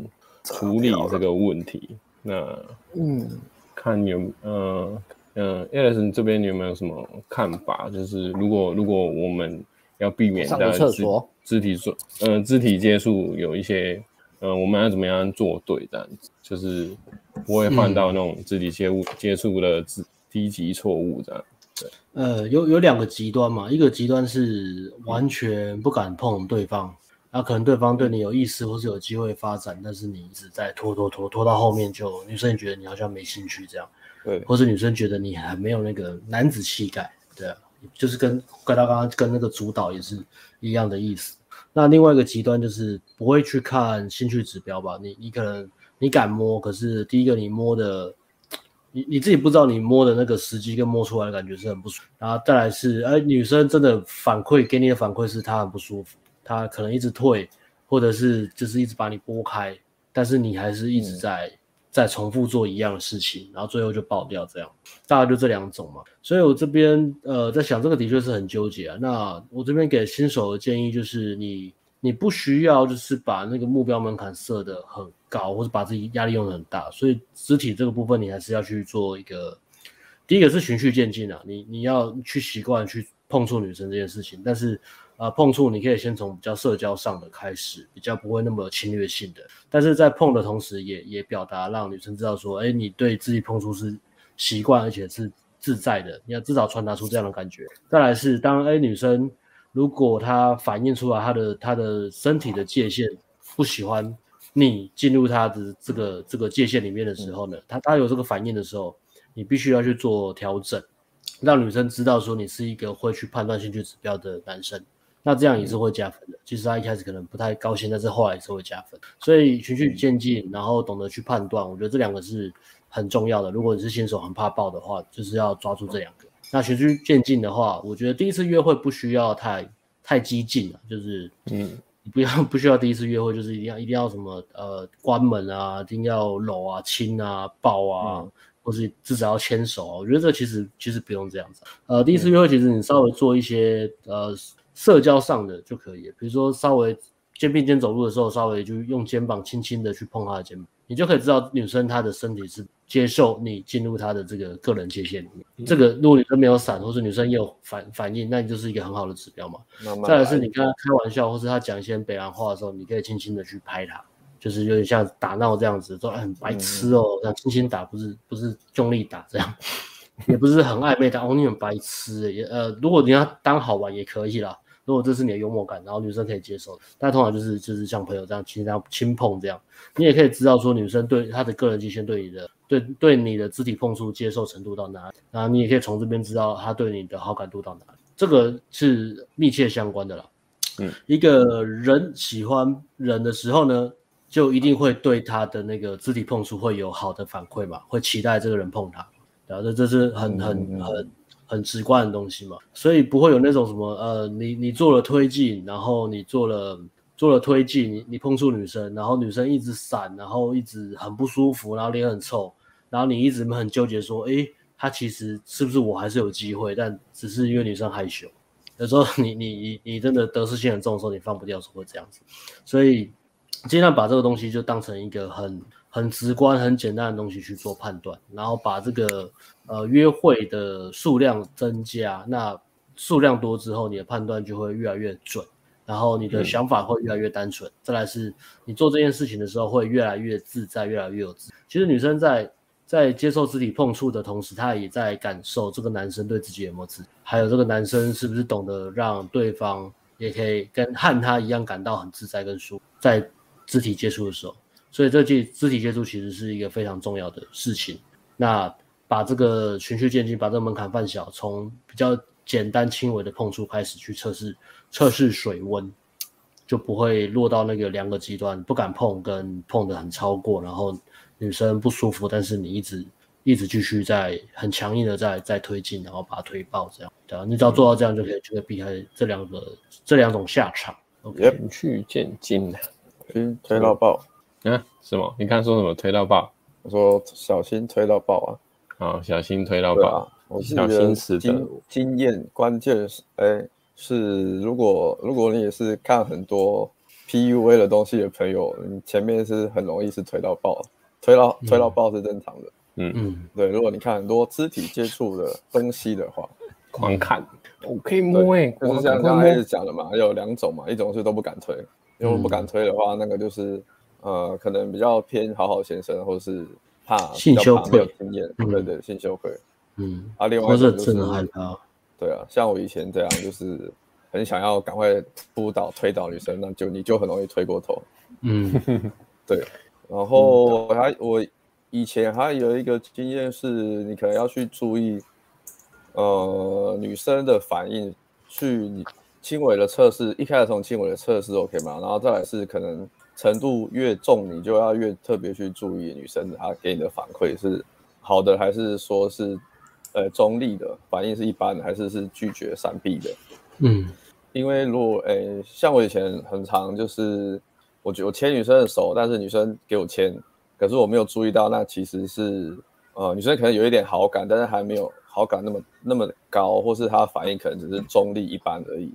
处理这个问题。那嗯，看有嗯嗯，Alex 这边你有没有什么看法？就是如果如果我们要避免在肢肢体做嗯肢体接触有一些嗯，我们要怎么样做对这样子，就是不会犯到那种肢体接触接触的低级错误这样。对，呃，有有两个极端嘛，一个极端是完全不敢碰对方。那可能对方对你有意思，或是有机会发展，但是你一直在拖拖拖拖到后面就，就女生觉得你好像没兴趣这样，对，或是女生觉得你还没有那个男子气概，对啊，就是跟跟他刚刚跟那个主导也是一样的意思。那另外一个极端就是不会去看兴趣指标吧？你你可能你敢摸，可是第一个你摸的，你你自己不知道你摸的那个时机跟摸出来的感觉是很不舒服，然后再来是，哎，女生真的反馈给你的反馈是她很不舒服。她可能一直退，或者是就是一直把你拨开，但是你还是一直在、嗯、在重复做一样的事情，然后最后就爆掉这样，大概就这两种嘛。所以我这边呃在想，这个的确是很纠结啊。那我这边给新手的建议就是你，你你不需要就是把那个目标门槛设得很高，或者把自己压力用得很大。所以肢体这个部分，你还是要去做一个，第一个是循序渐进啊，你你要去习惯去碰触女生这件事情，但是。啊，碰触你可以先从比较社交上的开始，比较不会那么侵略性的。但是在碰的同时也，也表达让女生知道说，哎，你对自己碰触是习惯而且是自在的。你要至少传达出这样的感觉。再来是当哎女生如果她反映出来她的她的身体的界限不喜欢你进入她的这个这个界限里面的时候呢，她她有这个反应的时候，你必须要去做调整，让女生知道说你是一个会去判断兴趣指标的男生。那这样也是会加分的。其实他一开始可能不太高兴，但是后来也是会加分。所以循序渐进，然后懂得去判断，我觉得这两个是很重要的。如果你是新手很怕爆的话，就是要抓住这两个。那循序渐进的话，我觉得第一次约会不需要太太激进了，就是嗯，不要不需要第一次约会就是一定要一定要什么呃关门啊，一定要搂啊亲啊抱啊，嗯、或是至少要牵手啊。我觉得这其实其实不用这样子。呃，第一次约会其实你稍微做一些呃。社交上的就可以，比如说稍微肩并肩走路的时候，稍微就用肩膀轻轻的去碰他的肩膀，你就可以知道女生她的身体是接受你进入她的这个个人界限里面。嗯、这个如果女生没有闪，或是女生也有反反应，那你就是一个很好的指标嘛。慢慢再来是你跟她开玩笑，或是她讲一些北洋话的时候，你可以轻轻的去拍她，就是有点像打闹这样子，说很白痴哦，这样轻轻打，不是不是用力打这样，也不是很暧昧的哦，你很白痴，也呃，如果你要当好玩也可以啦。如果这是你的幽默感，然后女生可以接受，但通常就是就是像朋友这样轻这样轻碰这样，你也可以知道说女生对她的个人界限对你的对对你的肢体碰触接受程度到哪里，然后你也可以从这边知道她对你的好感度到哪里，这个是密切相关的啦。嗯，一个人喜欢人的时候呢，就一定会对他的那个肢体碰触会有好的反馈嘛，会期待这个人碰他，然后这这是很很很。很直观的东西嘛，所以不会有那种什么呃，你你做了推进，然后你做了做了推进，你你碰触女生，然后女生一直闪，然后一直很不舒服，然后脸很臭，然后你一直很纠结说，诶，她其实是不是我还是有机会，但只是因为女生害羞。有时候你你你你真的得失心很重的时候，你放不掉是会这样子，所以尽量把这个东西就当成一个很很直观、很简单的东西去做判断，然后把这个。呃，约会的数量增加，那数量多之后，你的判断就会越来越准，然后你的想法会越来越单纯。嗯、再来是，你做这件事情的时候会越来越自在，越来越有自。其实女生在在接受肢体碰触的同时，她也在感受这个男生对自己有没有自，还有这个男生是不是懂得让对方也可以跟和他一样感到很自在跟舒服，在肢体接触的时候。所以这肢肢体接触其实是一个非常重要的事情。那。把这个循序渐进，把这个门槛放小，从比较简单轻微的碰触开始去测试测试水温。就不会落到那个两个极端，不敢碰跟碰的很超过，然后女生不舒服，但是你一直一直继续在很强硬的在在推进，然后把它推爆这样，对啊，你只要做到这样就可以就可以避开这两个这两种下场。循、okay、序渐进的，嗯，推到爆，嗯，什么？你刚说什么？推到爆？我说小心推到爆啊！啊，小心推到爆！小心死的经验，关键是哎。是，如果如果你也是看很多 PUA 的东西的朋友，你前面是很容易是推到爆，推到推到爆是正常的。嗯嗯，对。如果你看很多肢体接触的东西的话，狂看，我可以摸诶，就是像刚才讲的嘛，有两种嘛，一种是都不敢推，因为不敢推的话，那个就是呃，可能比较偏好好先生，或者是怕性羞愧经验，对对，性羞愧。嗯，啊，另外就是。对啊，像我以前这样，就是很想要赶快扑倒、推倒女生，那就你就很容易推过头。嗯，对。然后我还我以前还有一个经验是，你可能要去注意，呃，女生的反应，去你轻微的测试，一开始从轻微的测试 OK 吗？然后再来是可能程度越重，你就要越特别去注意女生她给你的反馈是好的，还是说是。呃，中立的反应是一般的，还是是拒绝闪避的？嗯，因为如果诶、欸，像我以前很常就是，我觉得我牵女生的手，但是女生给我牵，可是我没有注意到，那其实是呃，女生可能有一点好感，但是还没有好感那么那么高，或是她反应可能只是中立一般而已。嗯，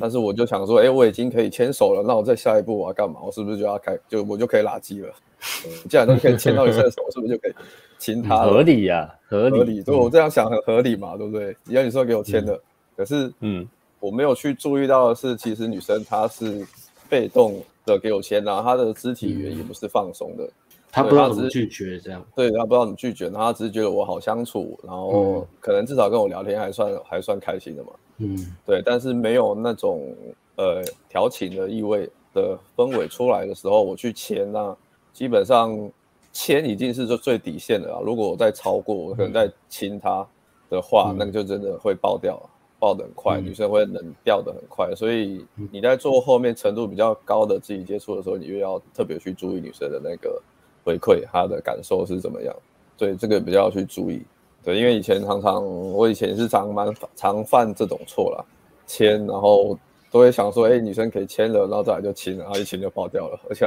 但是我就想说，哎、欸，我已经可以牵手了，那我再下一步我要干嘛？我是不是就要开，就我就可以拉机了？既然都可以牵到女生的手，是不是就可以？亲他合理呀、啊，合理，合理。对，我这样想很合理嘛，对不对？只要你说给我签的，嗯、可是，嗯，我没有去注意到的是，其实女生她是被动的给我签，然后她的肢体语言也不是放松的，嗯、她不知道怎么拒绝这样。对，她不知道怎么拒绝，然后她只是觉得我好相处，然后可能至少跟我聊天还算还算开心的嘛。嗯，对，但是没有那种呃调情的意味的氛围出来的时候，我去签，那基本上。牵已经是最最底线的了，如果我再超过，我可能再亲他的话，嗯、那个就真的会爆掉，爆的很快，嗯、女生会冷掉的很快。所以你在做后面程度比较高的肢体接触的时候，你又要特别去注意女生的那个回馈，她的感受是怎么样。所以，这个比较要去注意。对，因为以前常常我以前是常蛮常犯这种错啦，签然后都会想说，哎、欸，女生可以签了，然后再来就亲，然后一亲就爆掉了，而且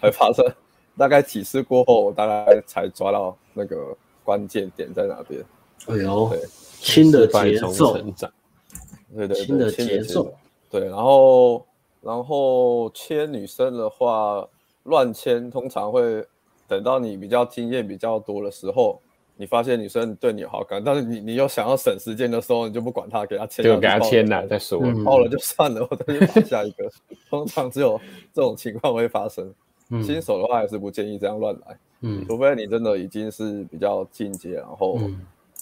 还，发生。大概几次过后，我大概才抓到那个关键点在哪边。哎呦，亲的节奏，对对对，亲的节奏，对。然后，然后签女生的话，乱签通常会等到你比较经验比较多的时候，你发现女生对你有好感，但是你你又想要省时间的时候，你就不管她，给她签，就给她签了。再说，爆了就算了，我再去下一个。通常只有这种情况会发生。新手的话还是不建议这样乱来，嗯，除非你真的已经是比较进阶，然后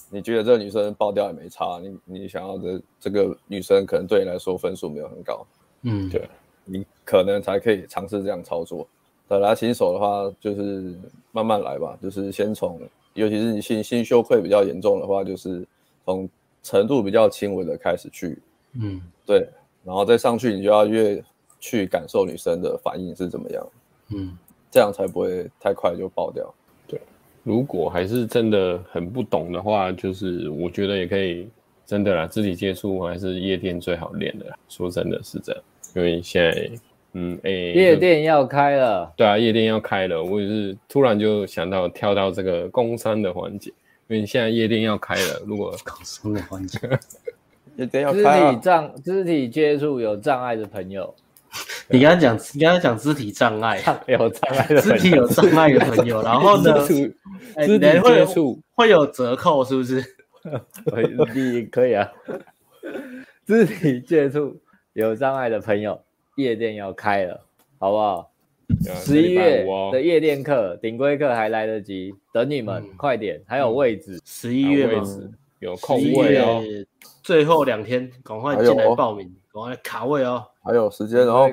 你觉得这个女生爆掉也没差，你你想要的这个女生可能对你来说分数没有很高，嗯，对，你可能才可以尝试这样操作。本来新手的话就是慢慢来吧，就是先从，尤其是你性心羞愧比较严重的话，就是从程度比较轻微的开始去，嗯，对，然后再上去，你就要越去感受女生的反应是怎么样。嗯，这样才不会太快就爆掉。对，如果还是真的很不懂的话，就是我觉得也可以，真的啦，肢体接触还是夜店最好练的啦。说真的是这样，因为现在，嗯，哎、欸，夜店要开了。对啊，夜店要开了，我也是突然就想到跳到这个工商的环节，因为现在夜店要开了，如果 工商的环节，夜店要开了，肢体障、肢体接触有障碍的朋友。你刚才讲，你刚才讲肢体障碍，有障碍的肢体有障碍的朋友，然后呢，肢体接触会有折扣，是不是？你可以啊。肢体接触有障碍的朋友，夜店要开了，好不好？十一月的夜店课，顶规课还来得及，等你们，快点，还有位置。十一月位置有空位哦，最后两天赶快进来报名，赶快卡位哦。还有时间哦，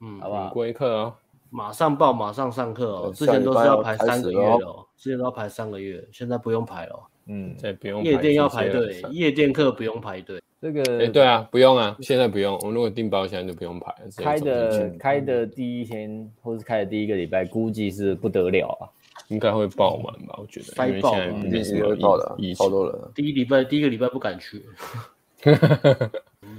嗯，好不好？规课哦，马上报，马上上课哦。之前都是要排三个月哦，之前都要排三个月，现在不用排了。嗯，再不用。夜店要排队，夜店课不用排队。这个哎，对啊，不用啊，现在不用。我们如果订包，现在就不用排。开的开的第一天，或是开的第一个礼拜，估计是不得了啊，应该会爆满吧？我觉得，因为现在没什么爆的，超多人。第一礼拜，第一个礼拜不敢去。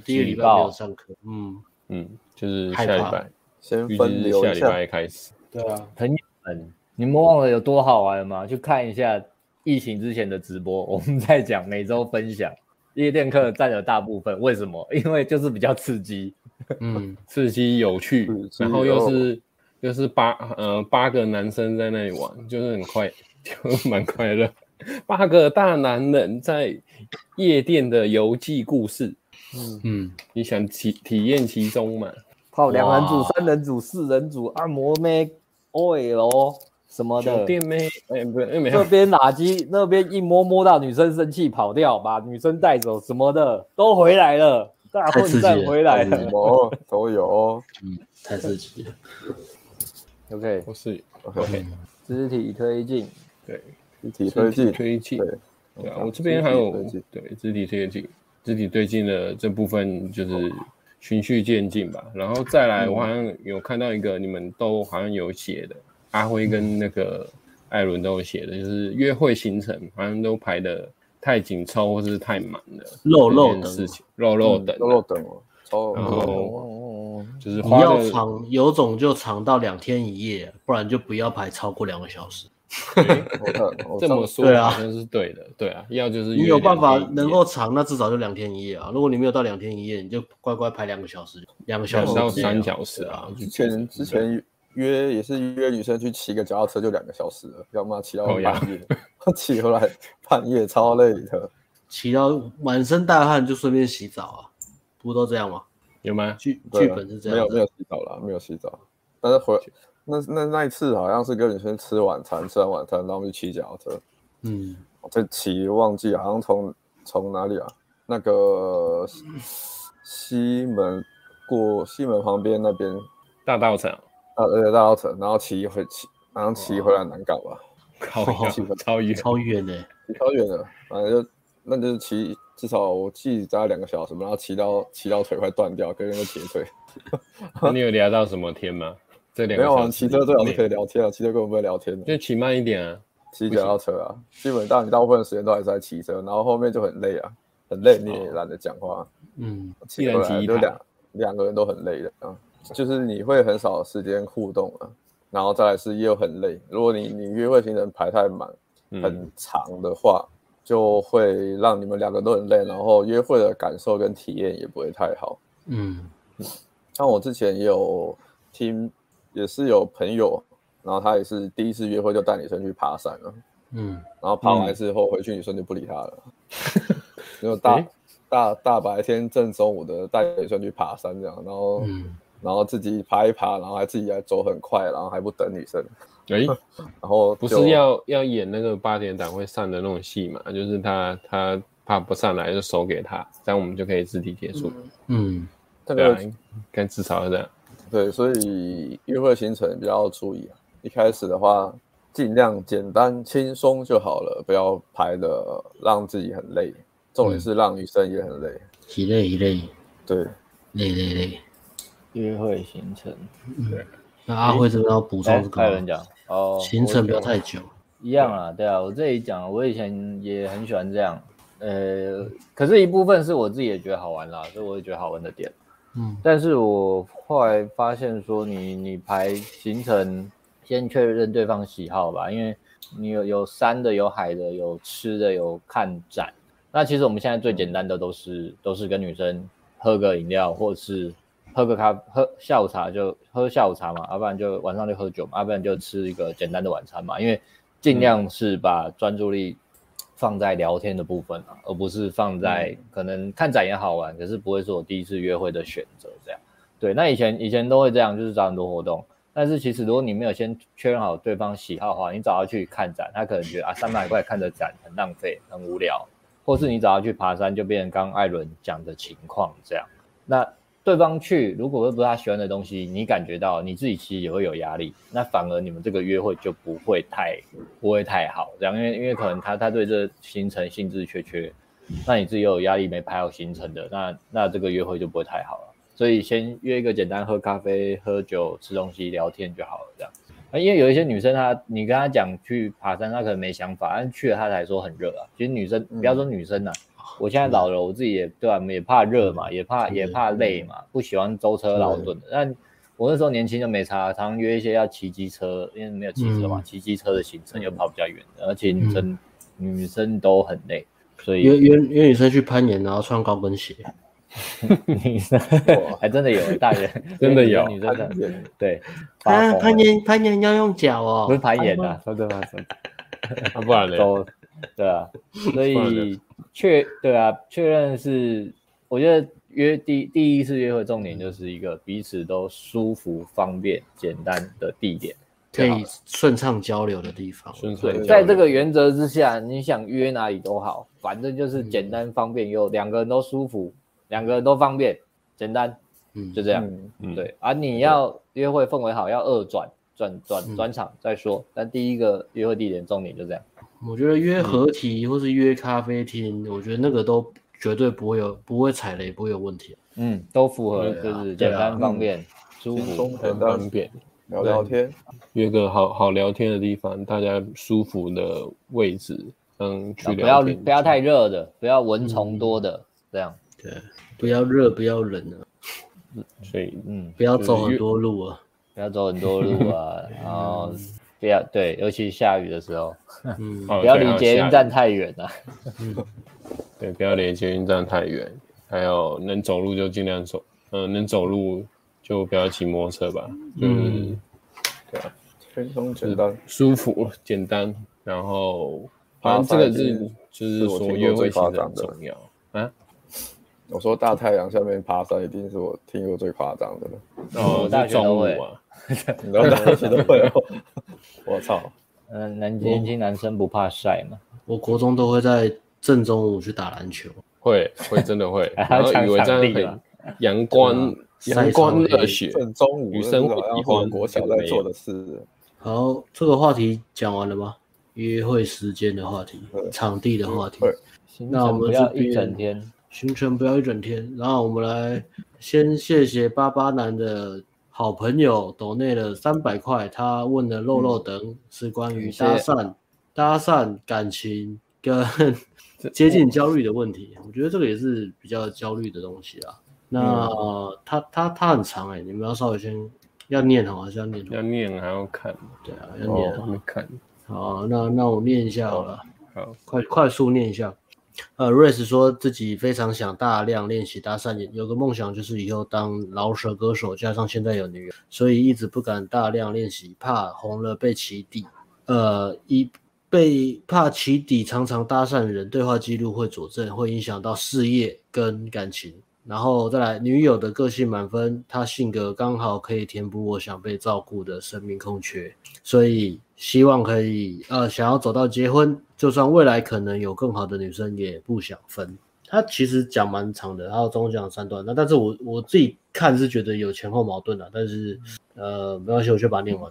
第一个礼拜没有上课。嗯嗯，就是下礼拜，先分流下礼拜开始。对啊，朋友们，你们忘了有多好玩吗？去看一下疫情之前的直播，我们在讲每周分享。夜店课占了大部分，为什么？因为就是比较刺激，嗯，刺激有趣，然后又是又是八呃八个男生在那里玩，就是很快，就蛮快乐。八个大男人在夜店的游记故事，嗯嗯，你想体体验其中嘛？泡两人组、三人组、四人组，按摩妹，OL。什么的？店妹，哎，不是，这边垃圾，那边一摸摸到女生生气跑掉，把女生带走什么的都回来了，大混战回来了，哦，都有，嗯，太刺激了。OK，不是，OK，肢体推进，对，肢体推进，推进，对，对啊，我这边还有，对，肢体推进，肢体推进的这部分就是循序渐进吧，然后再来，我好像有看到一个，你们都好像有写的。阿辉跟那个艾伦都有写的，就是约会行程好像都排的太紧凑或是太满了，肉肉的事情，肉肉等，肉肉等哦。然后就是你要长有种就长到两天一夜，不然就不要排超过两个小时。这么说对啊，好像是对的，对啊，要就是你有办法能够长，那至少就两天一夜啊。如果你没有到两天一夜，你就乖乖排两个小时，两个小时到三小时啊。之前之前。约也是约女生去骑个脚踏车就两个小时了，要么骑到半夜，骑回来半夜超累的，骑到满身大汗就顺便洗澡啊，不都这样吗？有吗？剧剧本是这样，没有没有洗澡了，没有洗澡，但是回那那那一次好像是跟女生吃晚餐，吃完晚餐然后去骑脚踏车，嗯，我在骑忘记好像从从哪里啊？那个西门过西门旁边那边大稻埕。呃，而且大稻埕，然后骑回骑，然后骑回来南港吧，超远，超远，超远的，超远的，反正就那就是骑，至少我记大概两个小时，然后骑到骑到腿快断掉，跟人个铁腿。你有聊到什么天吗？这两个没有啊，骑车最好是可以聊天啊，骑车根本不会聊天的，就骑慢一点啊，骑脚踏车啊，基本上你大部分的时间都还是在骑车，然后后面就很累啊，很累，你也懒得讲话，嗯，骑回来就两两个人都很累的啊。就是你会很少时间互动啊，然后再来是又很累。如果你你约会行程排太满、很长的话，嗯、就会让你们两个都很累，然后约会的感受跟体验也不会太好。嗯，像我之前也有听，也是有朋友，然后他也是第一次约会就带女生去爬山了。嗯，然后爬完之后回去，女生就不理他了。因为大、欸、大大白天正中午的带女生去爬山这样，然后。嗯然后自己爬一爬，然后还自己还走很快，然后还不等女生。哎，然后不是要要演那个八点档会上的那种戏嘛？就是他他爬不上来就手给他，这样我们就可以肢体接触。嗯，这个跟至少是这样。对，所以约会行程比较注意啊。一开始的话，尽量简单轻松就好了，不要排的让自己很累。重点是让女生也很累，一累一累。对，累累累。约会行程，对，那阿辉这边要补充这个，艾伦讲哦，行程不要太久，一样啊，对啊，我这里讲，我以前也很喜欢这样，呃，可是一部分是我自己也觉得好玩啦，所以我也觉得好玩的点，嗯，但是我后来发现说你，你你排行程，先确认对方喜好吧，因为你有有山的，有海的，有吃的，有看展，那其实我们现在最简单的都是都是跟女生喝个饮料，或是。喝个咖喝下午茶就喝下午茶嘛，要不然就晚上就喝酒嘛，要不然就吃一个简单的晚餐嘛。因为尽量是把专注力放在聊天的部分啊，而不是放在可能看展也好玩，可是不会是我第一次约会的选择这样。对，那以前以前都会这样，就是找很多活动。但是其实如果你没有先确认好对方喜好的话，你找他去看展，他可能觉得啊三百块看的展很浪费，很无聊，或是你找他去爬山，就变成刚艾伦讲的情况这样。那对方去，如果不是他喜欢的东西，你感觉到你自己其实也会有压力，那反而你们这个约会就不会太不会太好，这样，因为因为可能他他对这行程兴致缺缺，那你自己又有压力没排好行程的，那那这个约会就不会太好了。所以先约一个简单喝咖啡、喝酒、吃东西、聊天就好了，这样。啊因为有一些女生她，你跟她讲去爬山，她可能没想法，但去了她才说很热啊。其实女生，不要说女生呐、啊，我现在老了，我自己也对吧、啊？也怕热嘛，也怕也怕累嘛，不喜欢舟车劳顿的。但我那时候年轻就没差，常常约一些要骑机车，因为没有汽车嘛，骑机车的行程又跑比较远，而且女生女生都很累，所以约约约女生去攀岩，然后穿高跟鞋。女生 还真的有大人，真的有女生的对。攀攀岩攀岩要用脚哦，不是攀岩的，说真话说。啊，不然嘞？都对啊，所以确对啊，确认是我觉得约第第一次约会重点就是一个彼此都舒服、方便、简单的地点，可以顺畅交流的地方。对，在这个原则之下，你想约哪里都好，反正就是简单方便又两个人都舒服。两个人都方便，简单，嗯，就这样，嗯，对。而、啊、你要约会氛围好，要二转转转转场再说。但第一个约会地点重点就这样。我觉得约合体或是约咖啡厅，我觉得那个都绝对不会有不会踩雷，不会有问题。嗯，都符合，就是简单方便、舒服、很方便，聊聊天，约个好好聊天的地方，大家舒服的位置，嗯，去聊天。不要不要太热的，不要蚊虫多的，这样。对。不要热，不要冷啊！所以，嗯，不要走很多路啊，不要走很多路啊，然后不要对，尤其下雨的时候，嗯，不要离捷运站太远啊。嗯，对，不要离捷运站太远，还有能走路就尽量走，嗯，能走路就不要骑摩托车吧。嗯，对啊，轻松简单，舒服简单，然后反正这个是就是说约会其实很重要啊。我说大太阳下面爬山，一定是我听过最夸张的了。哦，大学都会，然后大学都会。我操，嗯，男年轻男生不怕晒嘛？我国中都会在正中午去打篮球，会会真的会，然后以为这样很阳光阳光热血，正中午生活一欢，国小在做的事。好，这个话题讲完了吗？约会时间的话题，场地的话题。那我们要一整天。行程不要一整天，然后我们来先谢谢巴巴男的好朋友抖内了三百块，他问的肉肉等是关于搭讪、嗯、搭讪感情跟接近焦虑的问题，我觉得这个也是比较焦虑的东西啊。那、嗯、他他他很长哎、欸，你们要稍微先要念好还是要念？要念还要看？对啊，要念还没看。好，那那我念一下好了，好，快快速念一下。呃，瑞斯说自己非常想大量练习搭讪，有个梦想就是以后当饶舌歌手，加上现在有女友，所以一直不敢大量练习，怕红了被起底。呃，一被怕起底，常常搭讪人对话记录会佐证，会影响到事业跟感情。然后再来，女友的个性满分，她性格刚好可以填补我想被照顾的生命空缺，所以希望可以呃，想要走到结婚。就算未来可能有更好的女生，也不想分。他其实讲蛮长的，然后总共讲三段。那但是我我自己看是觉得有前后矛盾的，但是呃没关系，我就把它念完。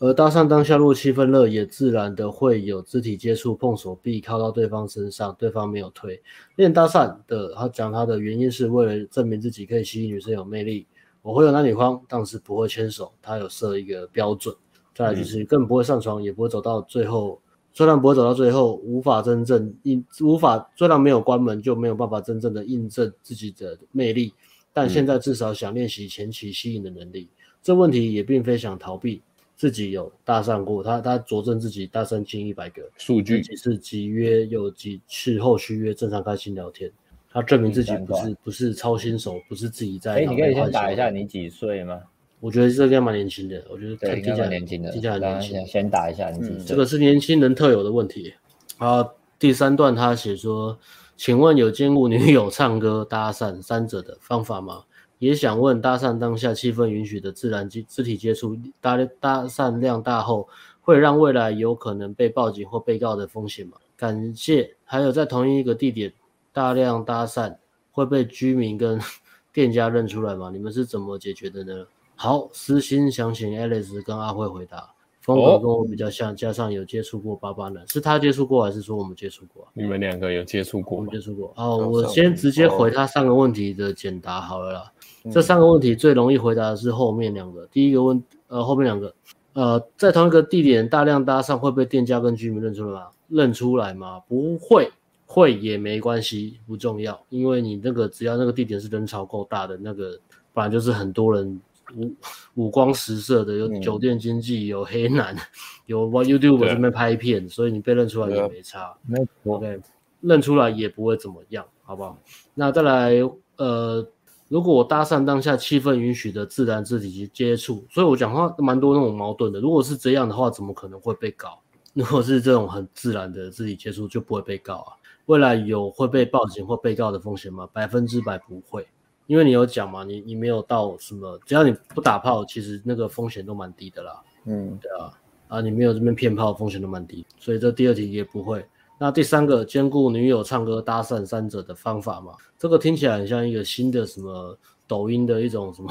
而搭讪当下，若气氛热，也自然的会有肢体接触、碰手臂、靠到对方身上，对方没有推。练搭讪的，他讲他的原因是为了证明自己可以吸引女生有魅力。我会有男女框，但是不会牵手，他有设一个标准。再来就是更不会上床，也不会走到最后。虽然不会走到最后，无法真正印，无法虽然没有关门，就没有办法真正的印证自己的魅力，但现在至少想练习前期吸引的能力。嗯、这问题也并非想逃避，自己有搭讪过，他他佐证自己搭讪近一百个数据，几次集约有几次后续约正常开心聊天，他证明自己不是不是超新手，不是自己在。哎，你可以先打一下你几岁吗？我觉得这个蛮年轻的，我觉得对，听起来年轻的，听起来年轻。先打一下你自己、嗯，这个是年轻人特有的问题。好，第三段他写说，请问有兼顾女友唱歌、搭讪三者的方法吗？也想问搭讪当下气氛允许的自然肢肢体接触，搭搭讪量大后会让未来有可能被报警或被告的风险吗？感谢。还有在同一个地点大量搭讪会被居民跟 店家认出来吗？你们是怎么解决的呢？好，私心想请 Alice 跟阿辉回答。风格跟我比较像，加上有接触过八八男，是他接触过还是说我们接触过？你们两个有接触过？我们接触过。哦，我先直接回他三个问题的简答好了啦。这三个问题最容易回答的是后面两个。第一个问，呃，后面两个，呃，在同一个地点大量搭讪会被店家跟居民认出来吗？认出来吗？不会，会也没关系，不重要，因为你那个只要那个地点是人潮够大的，那个本来就是很多人。五五光十色的，有酒店经济，有黑男，有 YouTube 这边拍片，所以你被认出来也没差，没错，OK，认出来也不会怎么样，好不好？那再来，呃，如果我搭讪当下气氛允许的自然肢体接触，所以我讲话蛮多那种矛盾的。如果是这样的话，怎么可能会被告？如果是这种很自然的肢体接触，就不会被告啊？未来有会被报警或被告的风险吗？百分之百不会。因为你有讲嘛，你你没有到什么，只要你不打炮，其实那个风险都蛮低的啦。嗯，对啊，啊，你没有这边骗炮，风险都蛮低，所以这第二题也不会。那第三个，兼顾女友唱歌搭讪三者的方法嘛，这个听起来很像一个新的什么抖音的一种什么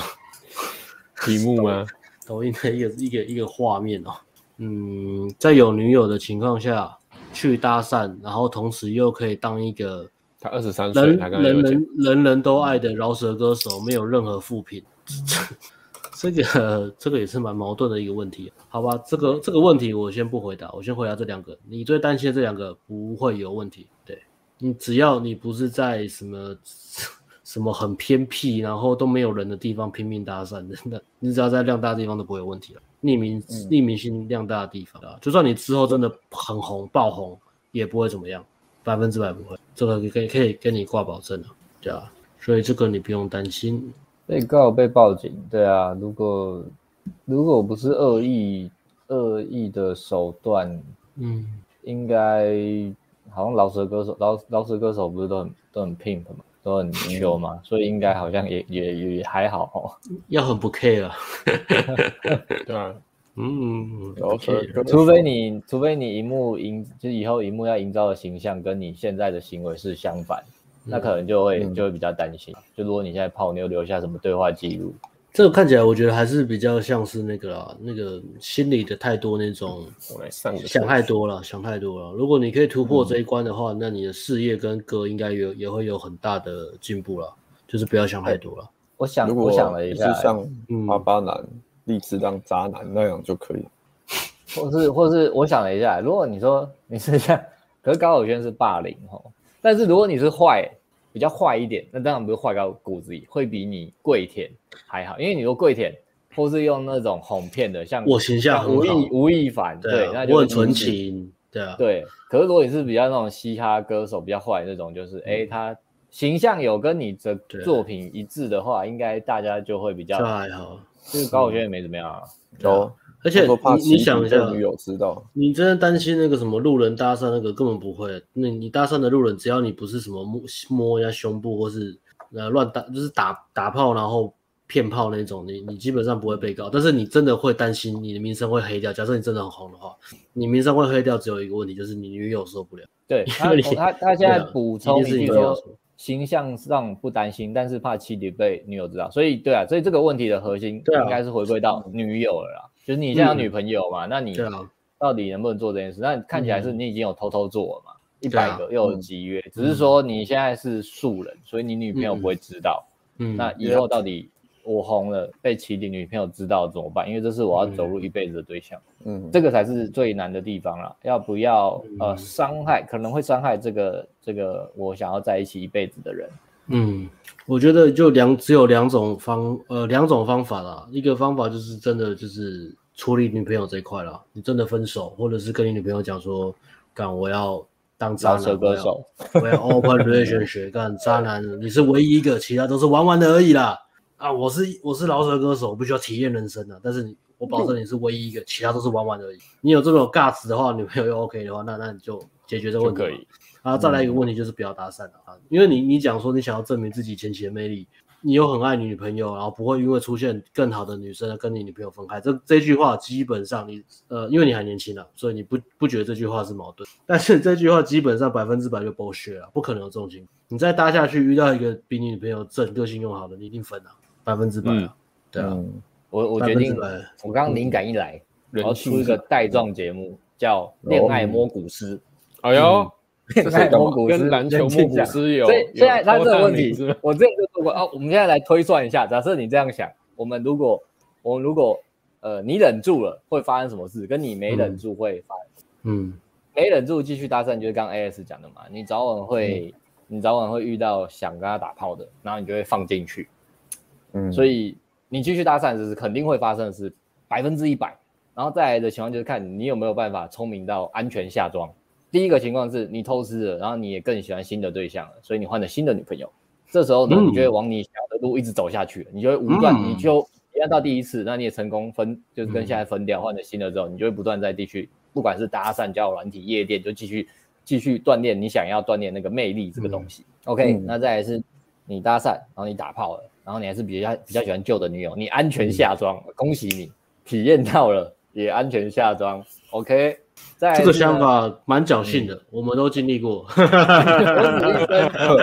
题目吗？抖音的一个一个一个画面哦。嗯，在有女友的情况下去搭讪，然后同时又可以当一个。他二十三岁，人人人人人都爱的饶舌歌手，没有任何负评，这个这个也是蛮矛盾的一个问题，好吧？这个这个问题我先不回答，我先回答这两个。你最担心的这两个不会有问题，对，你只要你不是在什么 什么很偏僻，然后都没有人的地方拼命搭讪真的，那你只要在量大的地方都不会有问题了。匿名匿名性量大的地方啊，就算你之后真的很红爆红，也不会怎么样。百分之百不会，这个可以可以跟你挂保证的，对啊，所以这个你不用担心。被告被报警，对啊，如果如果不是恶意恶意的手段，嗯，应该好像老舌歌手老老舌歌手不是都很都很 pimp 嘛，都很牛嘛，所以应该好像也也也还好哦，要很不 care 啊，对啊。嗯，OK，，除非你，除非你荧幕营，就以后荧幕要营造的形象跟你现在的行为是相反，嗯、那可能就会、嗯、就会比较担心。就如果你现在泡妞留下什么对话记录，这个看起来我觉得还是比较像是那个啦，那个心里的太多那种想太多了，想太多了。如果你可以突破这一关的话，嗯、那你的事业跟歌应该有也会有很大的进步了。就是不要想太多了。我想，我想了一下，像八八男。嗯立志当渣男那样就可以，或是或是我想了一下，如果你说 你是像，可是高晓轩是霸凌吼，但是如果你是坏，比较坏一点，那当然不是坏到骨子里，会比你跪舔还好，因为你说跪舔，或是用那种哄骗的，像我形象吴亦吴亦凡，对，那就很纯情，对啊，对。可是如果你是比较那种嘻哈歌手，比较坏那种，就是哎他形象有跟你的作品一致的话，应该大家就会比较还好。这个高我觉得也没怎么样啊，有，而且你你想一下，女友知道，你真的担心那个什么路人搭讪那个根本不会，那你搭讪的路人，只要你不是什么摸摸人家胸部或是呃乱打，就是打打炮然后骗炮那种，你你基本上不会被告。但是你真的会担心你的名声会黑掉。假设你真的很红的话，你名声会黑掉，只有一个问题，就是你女友受不了。对，他他他现在补充一句说。形象上不担心，但是怕妻离被女友知道，所以对啊，所以这个问题的核心应该是回归到女友了啦。就是你现在有女朋友嘛，那你到底能不能做这件事？那看起来是你已经有偷偷做了嘛，一百个又有几约，只是说你现在是素人，所以你女朋友不会知道。嗯，那以后到底？我红了，被起底女朋友知道怎么办？因为这是我要走入一辈子的对象，嗯，这个才是最难的地方了。要不要呃伤害，可能会伤害这个这个我想要在一起一辈子的人。嗯，我觉得就两只有两种方呃两种方法啦。一个方法就是真的就是处理女朋友这一块啦，你真的分手，或者是跟你女朋友讲说，干我要当渣男歌手，我要 open relationship，干渣男，你是唯一一个，其他都是玩玩的而已啦。啊，我是我是饶舌歌手，我不需要体验人生的，但是你，我保证你是唯一一个，其他都是玩玩而已。你有这种 guts 的话，女朋友又 OK 的话，那那你就解决这个问题。可以。啊，再来一个问题就是不要搭讪了啊，因为你你讲说你想要证明自己前期的魅力，你又很爱你女朋友，然后不会因为出现更好的女生跟你女朋友分开。这这句话基本上你呃，因为你还年轻啊，所以你不不觉得这句话是矛盾。但是这句话基本上百分之百就 bullshit 了，不可能有这种情况。你再搭下去遇到一个比你女朋友正、个性又好的，你一定分了。百分之百啊，对啊，我我决定，我刚刚灵感一来，然后出一个带状节目，叫《恋爱摸骨师》。哎呦，恋爱摸骨师跟篮球摸骨师有。所以现在他这个问题，我之前就说过啊。我们现在来推算一下，假设你这样想，我们如果我们如果呃你忍住了，会发生什么事？跟你没忍住会发生？嗯，没忍住继续搭讪，就是刚 AS 讲的嘛，你早晚会。你早晚会遇到想跟他打炮的，然后你就会放进去，嗯，所以你继续搭讪，这是肯定会发生的事，百分之一百。然后再来的情况就是看你有没有办法聪明到安全下装。第一个情况是你偷吃了，然后你也更喜欢新的对象了，所以你换了新的女朋友。这时候呢，你就会往你想要的路一直走下去，你就会无断，你就一样到第一次，那你也成功分，就是跟现在分掉，换了新的之后，你就会不断在地区，不管是搭讪、交友软体、夜店，就继续。继续锻炼你想要锻炼那个魅力这个东西。嗯、OK，、嗯、那再来是你搭讪，然后你打炮了，然后你还是比较比较喜欢旧的女友，你安全下庄，嗯、恭喜你体验到了，也安全下庄。OK，再这个想法蛮侥幸的，嗯、我们都经历过。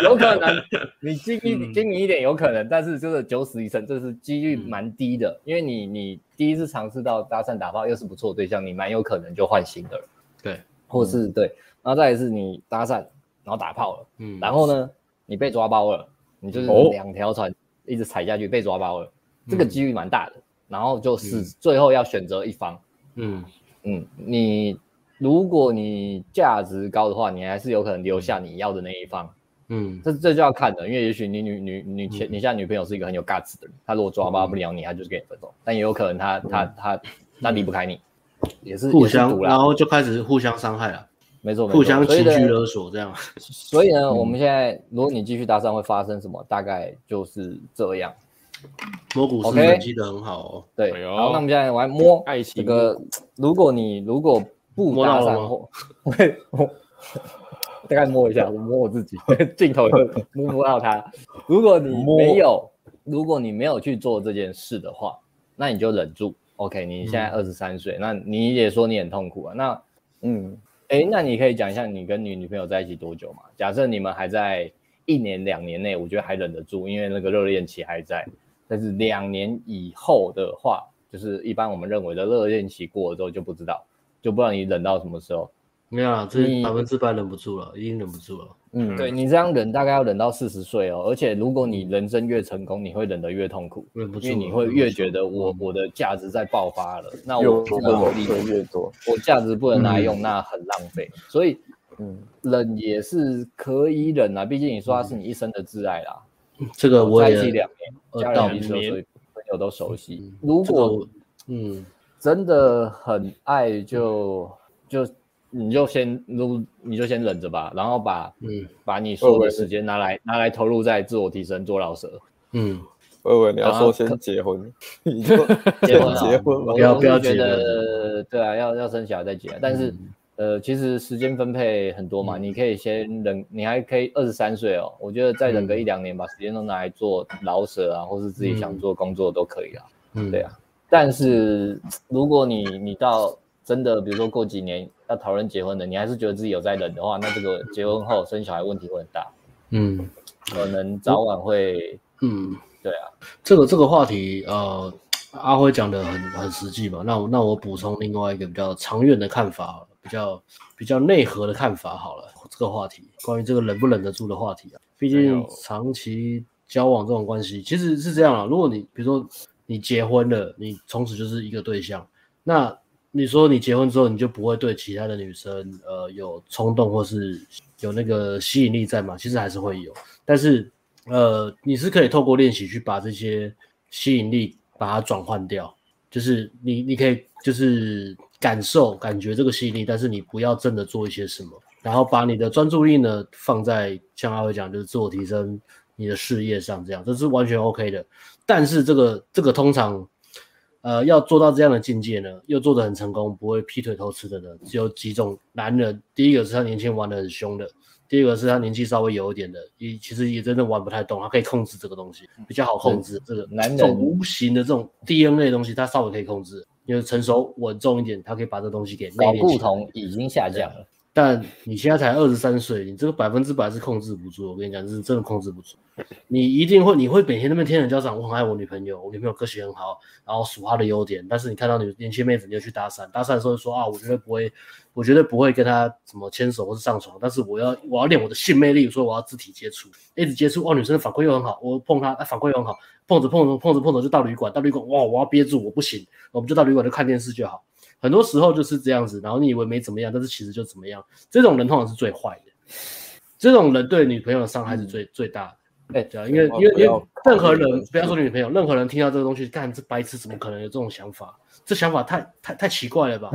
有可能 你经历经历一点有可能，但是就是九死一生，这是几率蛮低的，嗯、因为你你第一次尝试到搭讪打炮又是不错对象，你蛮有可能就换新的了。对，或是对。然后再来是你搭讪，然后打炮了，嗯，然后呢，你被抓包了，你就是两条船一直踩下去被抓包了，哦、这个几率蛮大的。嗯、然后就是最后要选择一方，嗯。嗯，你如果你价值高的话，你还是有可能留下你要的那一方，嗯，这这就要看的，因为也许你女女女前你现在女朋友是一个很有 guts 的人，她如果抓包不了你，她就是跟你分手，但也有可能她她她她离不开你，也是互相，然后就开始互相伤害了。没错，互相情绪勒索这样。所以呢，嗯、我们现在如果你继续搭讪，会发生什么？大概就是这样。摸骨师记得很好哦。对，然后那我们现在来摸爱情。这个，如果你如果不搭讪，会 大概摸一下，我摸我自己，镜头摸不到它。如果你没有，如果你没有去做这件事的话，那你就忍住。OK，你现在二十三岁，嗯、那你也说你很痛苦啊。那嗯。哎，那你可以讲一下你跟你女朋友在一起多久嘛？假设你们还在一年两年内，我觉得还忍得住，因为那个热恋期还在。但是两年以后的话，就是一般我们认为的热恋期过了之后就不知道，就不知道你冷到什么时候。没有啊，这百分之百忍不住了，已经忍不住了。嗯，对你这样忍，大概要忍到四十岁哦。而且如果你人生越成功，你会忍得越痛苦，因为你会越觉得我我的价值在爆发了，那我的努力会越多，我价值不能拿来用，那很浪费。所以，嗯，忍也是可以忍啊，毕竟你说他是你一生的挚爱啦。这个我也在一起两年，家人、朋友都熟悉。如果嗯真的很爱，就就。你就先撸，你就先忍着吧，然后把嗯，把你所有的时间拿来拿来投入在自我提升，做老蛇。嗯，我以为你要说先结婚，你就结婚结婚，不要不要觉得对啊，要要生小孩再结。但是呃，其实时间分配很多嘛，你可以先忍，你还可以二十三岁哦，我觉得再忍个一两年，把时间都拿来做老蛇啊，或是自己想做工作都可以啊。嗯，对啊。但是如果你你到真的，比如说过几年要讨论结婚的，你还是觉得自己有在忍的话，那这个结婚后生小孩问题会很大。嗯，可能早晚会。嗯，对啊，这个这个话题，呃，阿辉讲的很很实际嘛。那我那我补充另外一个比较长远的看法，比较比较内核的看法好了。这个话题关于这个忍不忍得住的话题啊，毕竟长期交往这种关系其实是这样啊。如果你比如说你结婚了，你从此就是一个对象，那。你说你结婚之后，你就不会对其他的女生，呃，有冲动或是有那个吸引力在吗？其实还是会有，但是，呃，你是可以透过练习去把这些吸引力把它转换掉，就是你你可以就是感受感觉这个吸引力，但是你不要真的做一些什么，然后把你的专注力呢放在像阿伟讲，就是自我提升你的事业上，这样这是完全 OK 的。但是这个这个通常。呃，要做到这样的境界呢，又做得很成功，不会劈腿偷吃的呢，只有几种男人。第一个是他年轻玩得很凶的，第二个是他年纪稍微有一点的，也其实也真的玩不太动，他可以控制这个东西，比较好控制。这个男人这种无形的这种 DNA 的东西，他稍微可以控制，因为成熟稳重一点，他可以把这东西给。睾固酮已经下降了。但你现在才二十三岁，你这个百分之百是控制不住。我跟你讲，是真的控制不住。你一定会，你会每天那边天人交战。我很爱我女朋友，我女朋友个性很好，然后数她的优点。但是你看到你年轻妹子，你就去搭讪，搭讪的时候说啊，我绝对不会，我绝对不会跟她什么牵手或是上床。但是我要，我要练我的性魅力，所以我要肢体接触，一直接触。哇，女生的反馈又很好，我碰她，啊，反馈又很好，碰着碰着碰着碰着就到旅馆，到旅馆哇，我要憋住，我不行，我们就到旅馆就看电视就好。很多时候就是这样子，然后你以为没怎么样，但是其实就怎么样。这种人通常是最坏的，这种人对女朋友的伤害是最、嗯、最大的。哎，对啊，因为因为因为任何人不要说女朋友，任何人听到这个东西，干这白痴怎么可能有这种想法？这想法太太太奇怪了吧？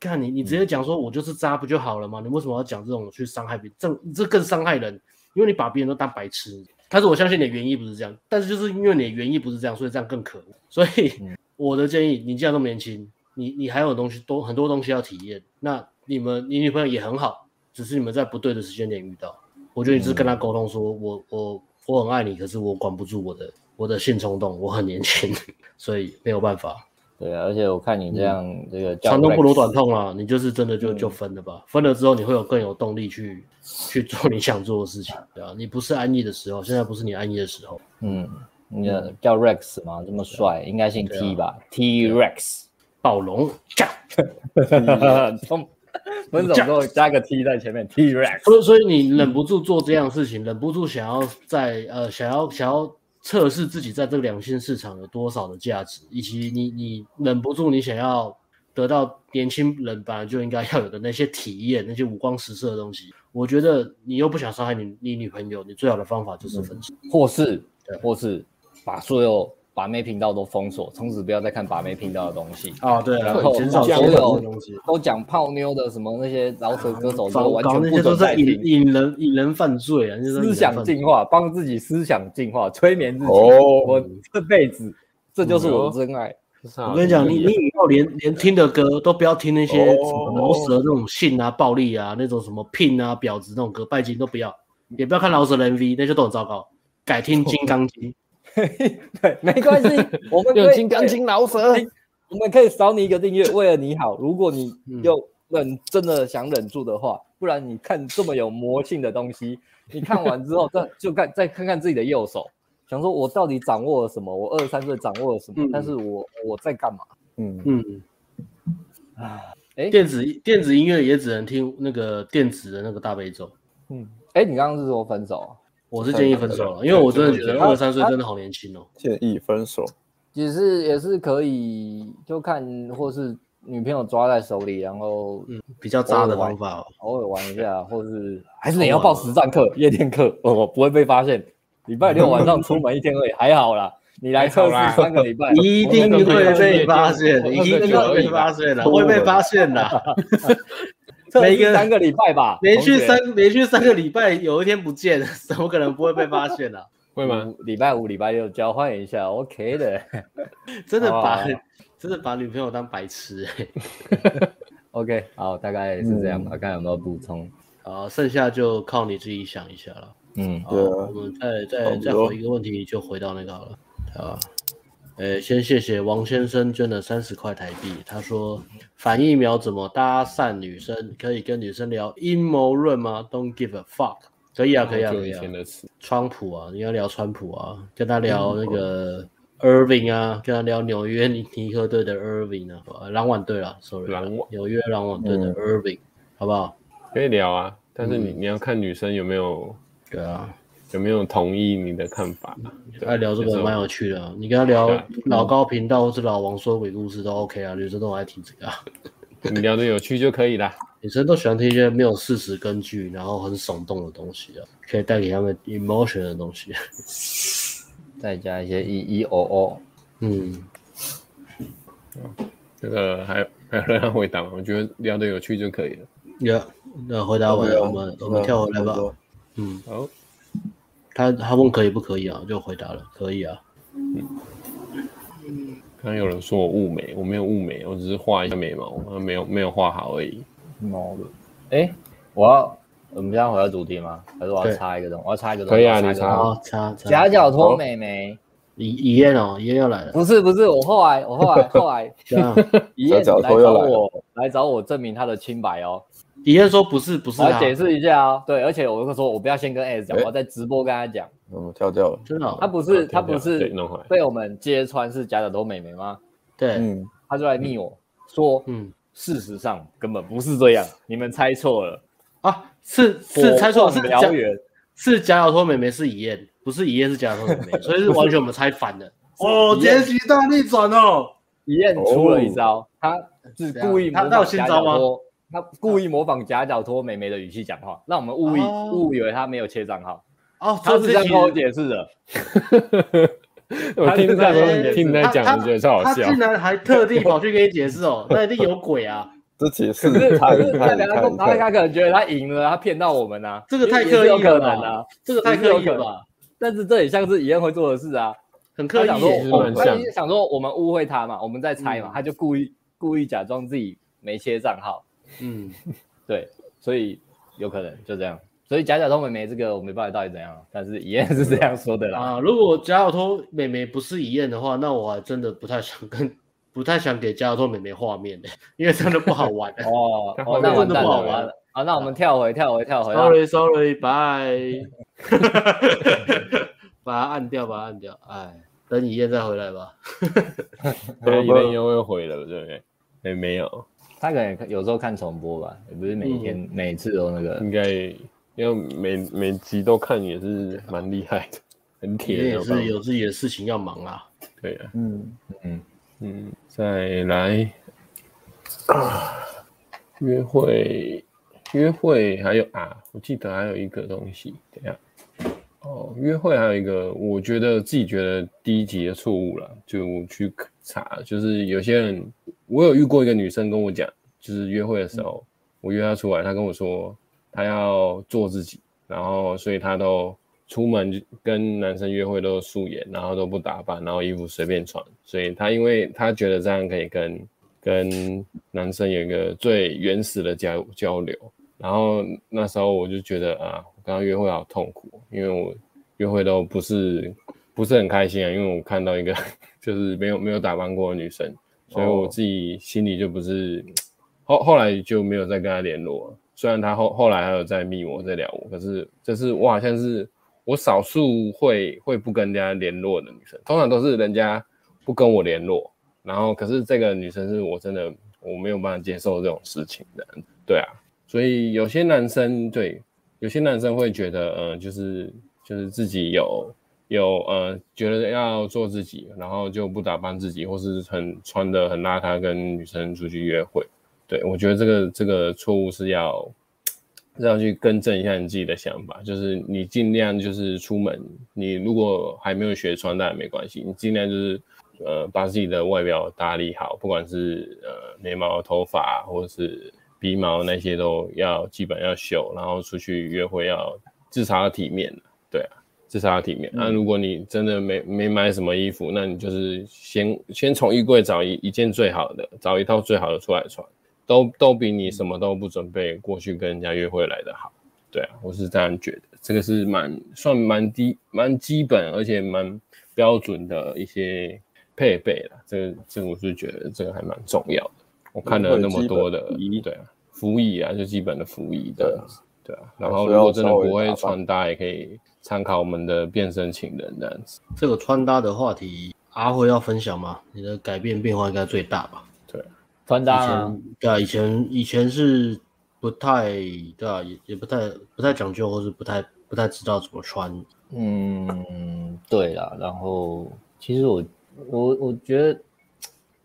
看、嗯、你你直接讲说我就是渣不就好了吗？你为什么要讲这种去伤害别人？这这更伤害人，因为你把别人都当白痴。但是我相信你的原意不是这样，但是就是因为你的原意不是这样，所以这样更可恶。所以我的建议，你既然那么年轻。你你还有东西多很多东西要体验，那你们你女朋友也很好，只是你们在不对的时间点遇到。我觉得你是跟她沟通说，嗯、我我我很爱你，可是我管不住我的我的性冲动，我很年轻，所以没有办法。对啊，而且我看你这样，嗯、这个长痛不如短痛啊，你就是真的就就分了吧，嗯、分了之后你会有更有动力去去做你想做的事情，对啊，你不是安逸的时候，现在不是你安逸的时候。嗯，你的叫 Rex 吗？这么帅，应该姓 T 吧？T Rex。暴龙，分手之后加个 T 在前面，T Rex。所以，所以你忍不住做这样的事情，忍不住想要在呃，想要想要测试自己在这个两性市场有多少的价值，以及你你忍不住你想要得到年轻人本来就应该要有的那些体验，那些五光十色的东西。我觉得你又不想伤害你你女朋友，你最好的方法就是分手，或是或是把所有。把妹频道都封锁，从此不要再看把妹频道的东西啊！对，然后所有东西都讲泡妞的什么那些饶舌歌手都完全不准再听，引人引人犯罪啊！思想进化，帮自己思想进化，催眠自己。哦，我这辈子这就是我的真爱。我跟你讲，你你以后连连听的歌都不要听那些什么饶舌那种性啊、暴力啊、那种什么聘啊、婊子那种歌，拜金都不要，也不要看饶舌的 MV，那些都很糟糕。改听金刚经。对，没关系，我们有金刚经老舍，我们可以少你一个订阅，为了你好。如果你又忍，真的想忍住的话，不然你看这么有魔性的东西，你看完之后 再就看再看看自己的右手，想说我到底掌握了什么？我二十三岁掌握了什么？但是我我在干嘛？嗯嗯，啊，哎，电子电子音乐也只能听那个电子的那个大悲咒。嗯，哎，你刚刚是说分手？我是建议分手了，因为我真的觉得二十三岁真的好年轻哦。建议分手，也是也是可以，就看或是女朋友抓在手里，然后嗯比较渣的方法，偶尔玩一下，或是 还是你要报实战课、夜店课，哦，不会被发现。礼拜六晚上出门一天而已，还好啦。你来测试三个礼拜，一定 会被发现，一定会被发现的，不会被发现的。每个三个礼拜吧，连续三连续三个礼拜，有一天不见，怎么可能不会被发现呢？会吗？礼拜五、礼拜六交换一下，OK 的。真的把真的把女朋友当白痴，OK，好，大概是这样吧，看有没有补充。好，剩下就靠你自己想一下了。嗯，对，我们再再再回一个问题，就回到那个好了，啊。呃，先谢谢王先生捐了三十块台币。他说反疫苗怎么搭讪女生？可以跟女生聊阴谋论吗？Don't give a fuck。可以啊，可以啊，可以啊。川普啊，你要聊川普啊，跟他聊那个 Irving 啊，跟他聊纽约尼尼克队的 Irving 啊，篮网队啊，sorry，纽约篮网队的 Irving，好不好？可以聊啊，但是你你要看女生有没有，对啊。有没有同意你的看法？爱聊这个蛮有趣的，你跟他聊老高频道或者老王说鬼故事都 OK 啊，女生都爱听这个啊。你聊的有趣就可以了。女生都喜欢听一些没有事实根据，然后很耸动的东西啊，可以带给他们 emotion 的东西，再加一些 e e o o。嗯，这个还还有人回答吗？我觉得聊的有趣就可以了。有，那回答完，我们我们跳回来吧。嗯，好。他他问可以不可以啊？就回答了，可以啊。嗯，刚刚有人说我雾眉，我没有雾眉，我只是画一下眉毛，我没有没有画好而已。毛的，哎，我要我们现在回到主题吗？还是我要插一个东西？我要插一个东西。可以啊，你插插插。夹脚拖美眉，李李燕哦，李燕要来了。不是不是，我后来我后来 后来，李燕来找我来找我证明他的清白哦。李嫣说不是不是，我解释一下啊。对，而且我就说，我不要先跟 S 讲，我要在直播跟他讲。嗯，跳掉了，真的。他不是他不是被我们揭穿是假脚托妹妹吗？对，嗯，他就来密我说，嗯，事实上根本不是这样，你们猜错了啊，是是猜错了，是燎原，是假脚托妹妹是李嫣，不是李嫣是假脚托妹妹，所以是完全我们猜反了。哦，结局大逆转哦，李嫣出了一招，他是故意他有新招吗？他故意模仿假脚托妹妹的语气讲话，让我们误以误以为他没有切账号。哦，他是这样跟我解释的。我听在听在讲，我觉得超好笑。他竟然还特地跑去给你解释哦，那一定有鬼啊！这解释太太他他可能觉得他赢了，他骗到我们啊。这个太刻意了啊！这个太刻意了吧？但是这也像是李嫣会做的事啊，很刻意。他想说我们误会他嘛，我们在猜嘛，他就故意故意假装自己没切账号。嗯，对，所以有可能就这样。所以假假托妹妹这个我没办法到底怎样，但是伊恩是这样说的啦。啊，如果假假托妹妹不是伊恩的话，那我还真的不太想跟，不太想给假脚托妹妹画面的，因为真的不好玩。哦，哦，那完蛋了，完了。好，那我们跳回，跳回，跳回。Sorry，Sorry，Bye。把它按掉，把它按掉。哎，等伊恩再回来吧。等伊恩又会回了，对不对？哎，没有。他可能有时候看重播吧，也不是每天、嗯、每次都那个。应该因为每每集都看也是蛮厉害的，很铁。也是有自己的事情要忙啊。对啊，嗯嗯嗯，再来啊，约会约会还有啊，我记得还有一个东西，等下。哦，约会还有一个，我觉得自己觉得第一集的错误了，就去查，就是有些人，我有遇过一个女生跟我讲，就是约会的时候，我约她出来，她跟我说她要做自己，然后所以她都出门跟男生约会都素颜，然后都不打扮，然后衣服随便穿，所以她因为她觉得这样可以跟跟男生有一个最原始的交交流，然后那时候我就觉得啊。我刚刚约会好痛苦，因为我约会都不是不是很开心啊，因为我看到一个就是没有没有打扮过的女生，所以我自己心里就不是后后来就没有再跟她联络。虽然她后后来还有在密我，在聊我，可是这是我好像是我少数会会不跟人家联络的女生，通常都是人家不跟我联络，然后可是这个女生是我真的我没有办法接受这种事情的，对啊，所以有些男生对。有些男生会觉得，呃，就是就是自己有有呃，觉得要做自己，然后就不打扮自己，或是很穿的很邋遢，跟女生出去约会。对，我觉得这个这个错误是要是要去更正一下你自己的想法，就是你尽量就是出门，你如果还没有学穿戴也没关系，你尽量就是呃把自己的外表打理好，不管是呃眉毛、头发，或者是。鼻毛那些都要基本要修，然后出去约会要至少要体面，对啊，至少要体面。那、嗯啊、如果你真的没没买什么衣服，那你就是先先从衣柜找一一件最好的，找一套最好的出来穿，都都比你什么都不准备过去跟人家约会来的好。对啊，我是这样觉得，这个是蛮算蛮低蛮基本而且蛮标准的一些配备了。这个这个我是觉得这个还蛮重要的。我看了那么多的仪，对啊，服役啊，就基本的服役的，对啊。然后如果真的不会穿搭，也可以参考我们的变身情人这样子。这个穿搭的话题，阿辉要分享吗？你的改变变化应该最大吧？对，穿搭啊，对啊，以前以前是不太对啊，也也不太不太讲究，或是不太不太知道怎么穿。嗯，对啦。然后其实我我我觉得。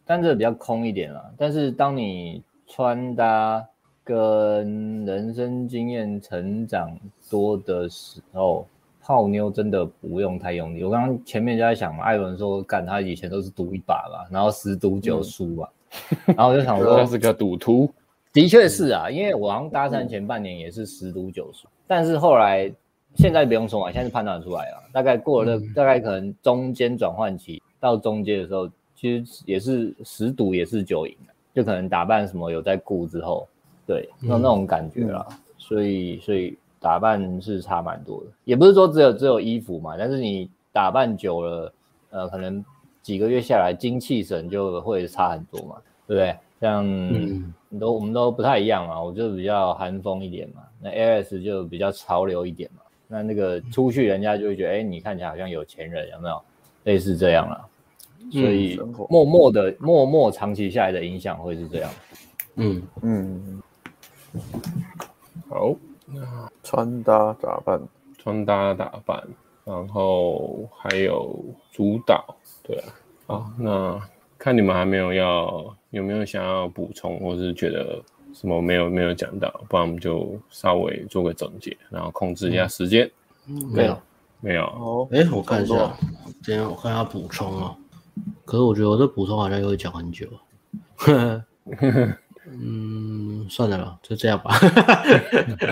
但这个比较空一点啦。但是当你穿搭跟人生经验成长多的时候，泡妞真的不用太用力。我刚刚前面就在想嘛，艾伦说干他以前都是赌一把吧，然后十赌九输吧，嗯、然后我就想 说他是个赌徒，的确是啊，因为我好像搭讪前半年也是十赌九输，但是后来现在不用说嘛，现在是判断出来了，大概过了、嗯、大概可能中间转换期到中间的时候。其实也是十赌也是九赢，就可能打扮什么有在顾之后，对，那那种感觉啦。嗯嗯、所以所以打扮是差蛮多的，也不是说只有只有衣服嘛，但是你打扮久了，呃，可能几个月下来精气神就会差很多嘛。对不对？像你都我们都不太一样嘛，我就比较韩风一点嘛，那 Aris 就比较潮流一点嘛。那那个出去人家就会觉得，哎，你看起来好像有钱人，有没有？类似这样啦。所以默默的、默默长期下来的影响会是这样。嗯嗯。好，那穿搭打扮，穿搭打扮，然后还有主导，对啊。好，那看你们还没有要，有没有想要补充，或是觉得什么没有没有讲到，不然我们就稍微做个总结，然后控制一下时间。嗯，没有，没有。哦，哎，我看一下，今天我看一下补充哦。可是我觉得我这补充好像又会讲很久。嗯，算了吧，就这样吧。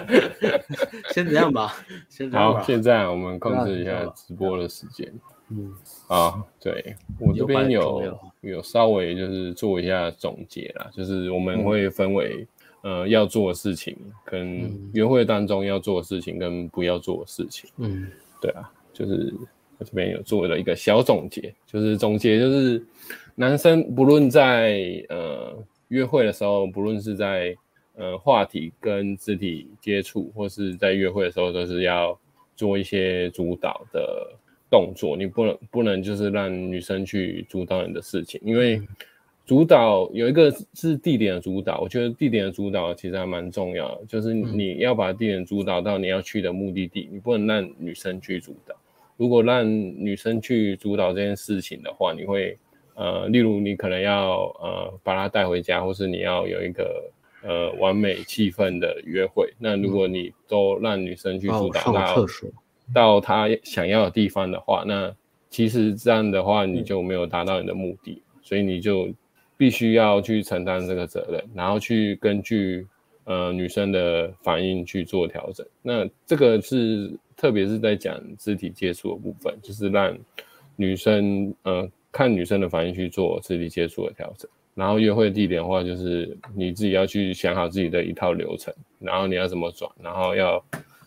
先这样吧，先这样吧。好，现在我们控制一下直播的时间。嗯，啊，对，我这边有有，有稍微就是做一下总结啦，就是我们会分为、嗯、呃要做的事情，跟约会当中要做的事情，跟不要做的事情。嗯，对啊，就是我这边有做了一个小总结，就是总结就是男生不论在呃。约会的时候，不论是在呃话题跟肢体接触，或是在约会的时候，都是要做一些主导的动作。你不能不能就是让女生去主导你的事情，因为主导有一个是地点的主导，我觉得地点的主导其实还蛮重要的，就是你要把地点主导到你要去的目的地，你不能让女生去主导。如果让女生去主导这件事情的话，你会。呃，例如你可能要呃把她带回家，或是你要有一个呃完美气氛的约会。那如果你都让女生去主导到到她想要的地方的话，那其实这样的话你就没有达到你的目的，所以你就必须要去承担这个责任，然后去根据呃女生的反应去做调整。那这个是特别是在讲肢体接触的部分，就是让女生呃。看女生的反应去做肢体接触的调整，然后约会地点的话，就是你自己要去想好自己的一套流程，然后你要怎么转，然后要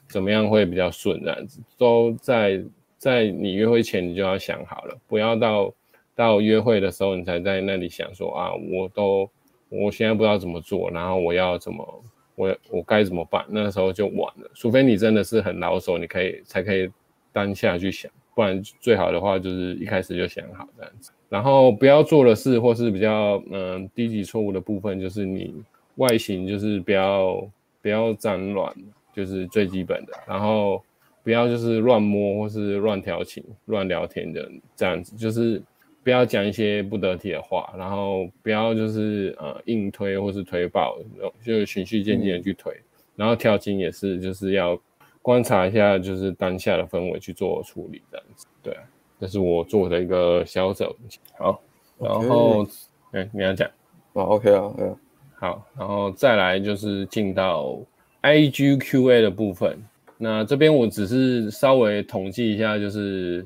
怎么样会比较顺，这样子都在在你约会前你就要想好了，不要到到约会的时候你才在那里想说啊，我都我现在不知道怎么做，然后我要怎么我我该怎么办，那时候就晚了。除非你真的是很老手，你可以才可以当下去想。不然最好的话就是一开始就想好这样子，然后不要做的事或是比较嗯低级错误的部分，就是你外形就是不要不要脏乱，就是最基本的。然后不要就是乱摸或是乱调情、乱聊天的这样子，就是不要讲一些不得体的话，然后不要就是呃硬推或是推爆，就循序渐进的去推。然后调情也是就是要。观察一下，就是当下的氛围去做处理，这样子。对啊，这是我做的一个小总结。好，然后，哎 Okay.、欸，你要讲？啊，OK 啊，对啊。好，然后再来就是进到 IGQA 的部分。那这边我只是稍微统计一下，就是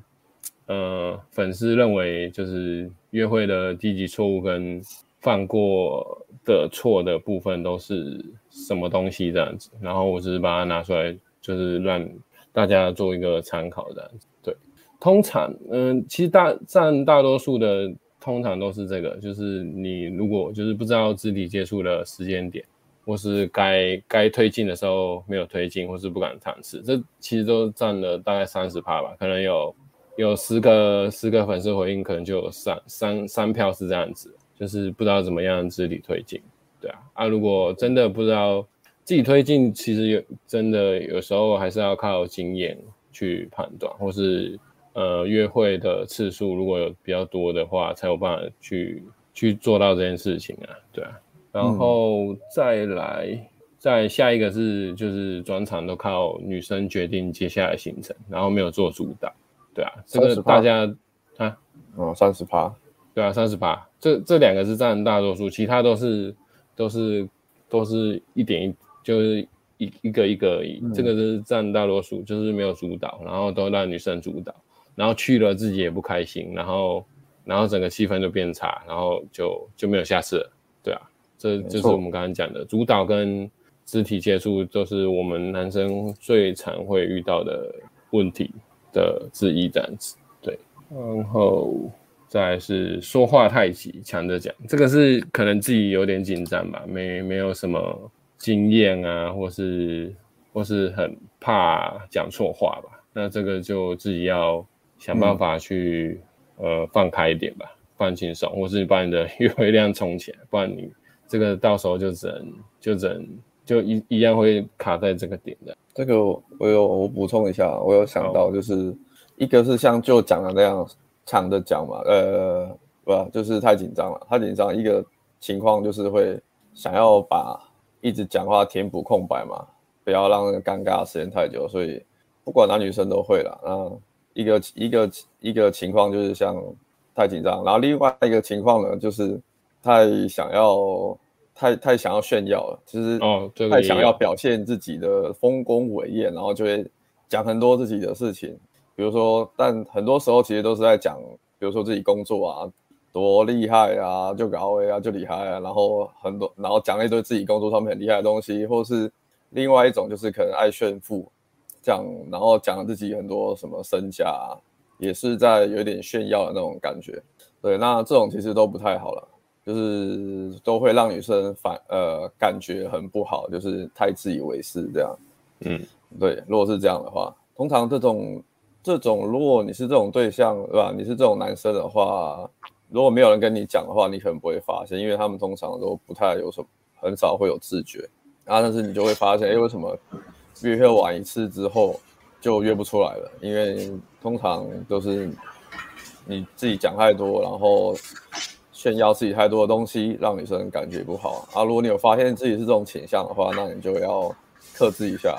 呃，粉丝认为就是约会的低级错误跟犯过的错的部分都是什么东西这样子。然后我只是把它拿出来。就是让大家做一个参考的，对。通常，嗯，其实大占大多数的，通常都是这个，就是你如果就是不知道肢体接触的时间点，或是该该推进的时候没有推进，或是不敢尝试，这其实都占了大概三十趴吧。可能有有十个十个粉丝回应，可能就有三三三票是这样子，就是不知道怎么样肢体推进，对啊。啊，如果真的不知道。自己推进其实有真的有时候还是要靠经验去判断，或是呃约会的次数如果有比较多的话，才有办法去去做到这件事情啊，对啊。然后再来，嗯、再下一个是就是转场都靠女生决定接下来行程，然后没有做主导，对啊，这个大家啊，哦三十趴，对啊三十趴，这这两个是占大多数，其他都是都是都是一点一。就是一一个一个而已，嗯、这个是占大多数，就是没有主导，然后都让女生主导，然后去了自己也不开心，然后然后整个气氛就变差，然后就就没有下次了，对啊，这就是我们刚刚讲的，主导跟肢体接触都是我们男生最常会遇到的问题的之一，这样子，对，然后再来是说话太急，抢着讲，这个是可能自己有点紧张吧，没没有什么经验啊，或是或是很怕讲错话吧。那这个就自己要想办法去、嗯、呃放开一点吧，放轻松，或是你把你的 约会量充起来，不然你这个到时候就只能就只能就一一样会卡在这个点的。这个我有我补充一下，我有想到就是一个是像就讲的那样。抢着讲嘛，呃，不，就是太紧张了。太紧张，一个情况就是会想要把一直讲话填补空白嘛，不要让那个尴尬时间太久。所以不管男女生都会了。啊，一个一个一个情况就是像太紧张，然后另外一个情况呢，就是太想要太太想要炫耀了，就是哦，太想要表现自己的丰功伟业，然后就会讲很多自己的事情。比如说，但很多时候其实都是在讲，比如说自己工作啊，多厉害啊，就高 A 啊，就厉害啊，然后很多，然后讲了一堆自己工作上面很厉害的东西，或是另外一种就是可能爱炫富，讲然后讲自己很多什么身家啊，也是在有点炫耀的那种感觉。对，那这种其实都不太好了，就是都会让女生反呃感觉很不好，就是太自以为是这样。嗯，对，如果是这样的话，通常这种。这种，如果你是这种对象，对吧？你是这种男生的话，如果没有人跟你讲的话，你可能不会发现，因为他们通常都不太有什么，很少会有自觉。啊，但是你就会发现，哎，为什么约会完一次之后就约不出来了？因为通常都是你自己讲太多，然后炫耀自己太多的东西，让女生感觉不好。啊，如果你有发现自己是这种倾向的话，那你就要克制一下。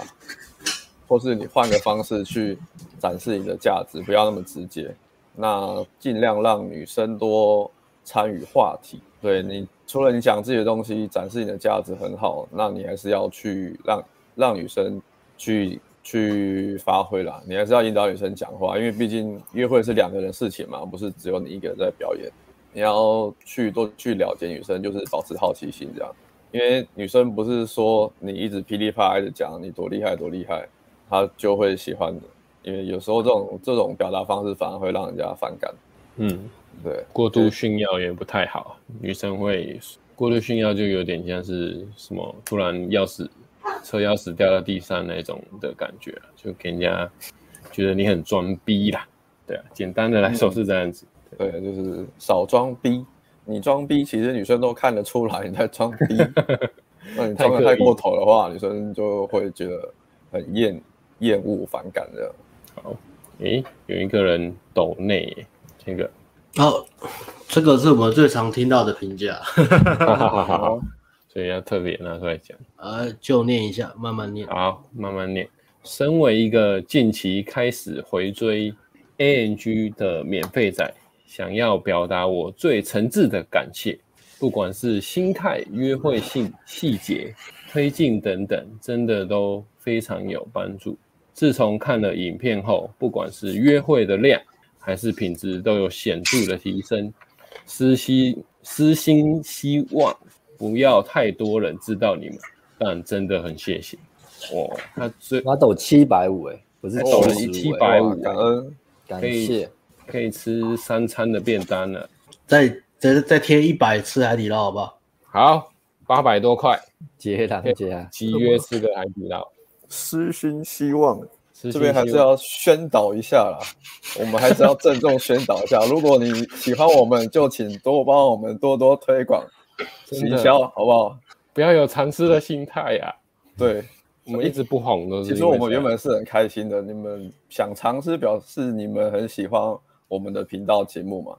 或是你换个方式去展示你的价值，不要那么直接。那尽量让女生多参与话题。对，你除了你讲自己的东西，展示你的价值很好，那你还是要去让让女生去去发挥啦。你还是要引导女生讲话，因为毕竟约会是两个人事情嘛，不是只有你一个人在表演。你要去多去了解女生，就是保持好奇心这样。因为女生不是说你一直噼里啪啦的讲你多厉害多厉害。她就会喜欢你，因为有时候这种这种表达方式反而会让人家反感。嗯，对，过度炫耀也不太好。女生会过度炫耀，就有点像是什么突然钥匙车钥匙掉到地上那种的感觉，就给人家觉得你很装逼啦。对啊，简单的来说是这样子。对，就是少装逼。你装逼，其实女生都看得出来你在装逼。那你装的太过头的话，女生就会觉得很厌。厌恶、反感的。好，诶，有一个人抖内，这个，哦，这个是我们最常听到的评价，好，所以要特别拿出来讲。呃，就念一下，慢慢念。好，慢慢念。身为一个近期开始回追 ANG 的免费仔，想要表达我最诚挚的感谢，不管是心态、约会性细节、推进等等，真的都非常有帮助。自从看了影片后，不管是约会的量还是品质，都有显著的提升。私心私心希望不要太多人知道你们，但真的很谢谢。哦，他最他抖七百五哎，不是抖了七百五，感恩感谢，可以吃三餐的便当了。再再再贴一百吃海底捞好不好？好，八百多块，结了结了，集约吃个海底捞。私心希望，这边还是要宣导一下啦。我们还是要郑重宣导一下。如果你喜欢我们，就请多帮我们多多推广、行销，好不好？不要有尝试的心态呀。对，我们一直不红的。其实我们原本是很开心的。你们想尝试，表示你们很喜欢我们的频道节目嘛？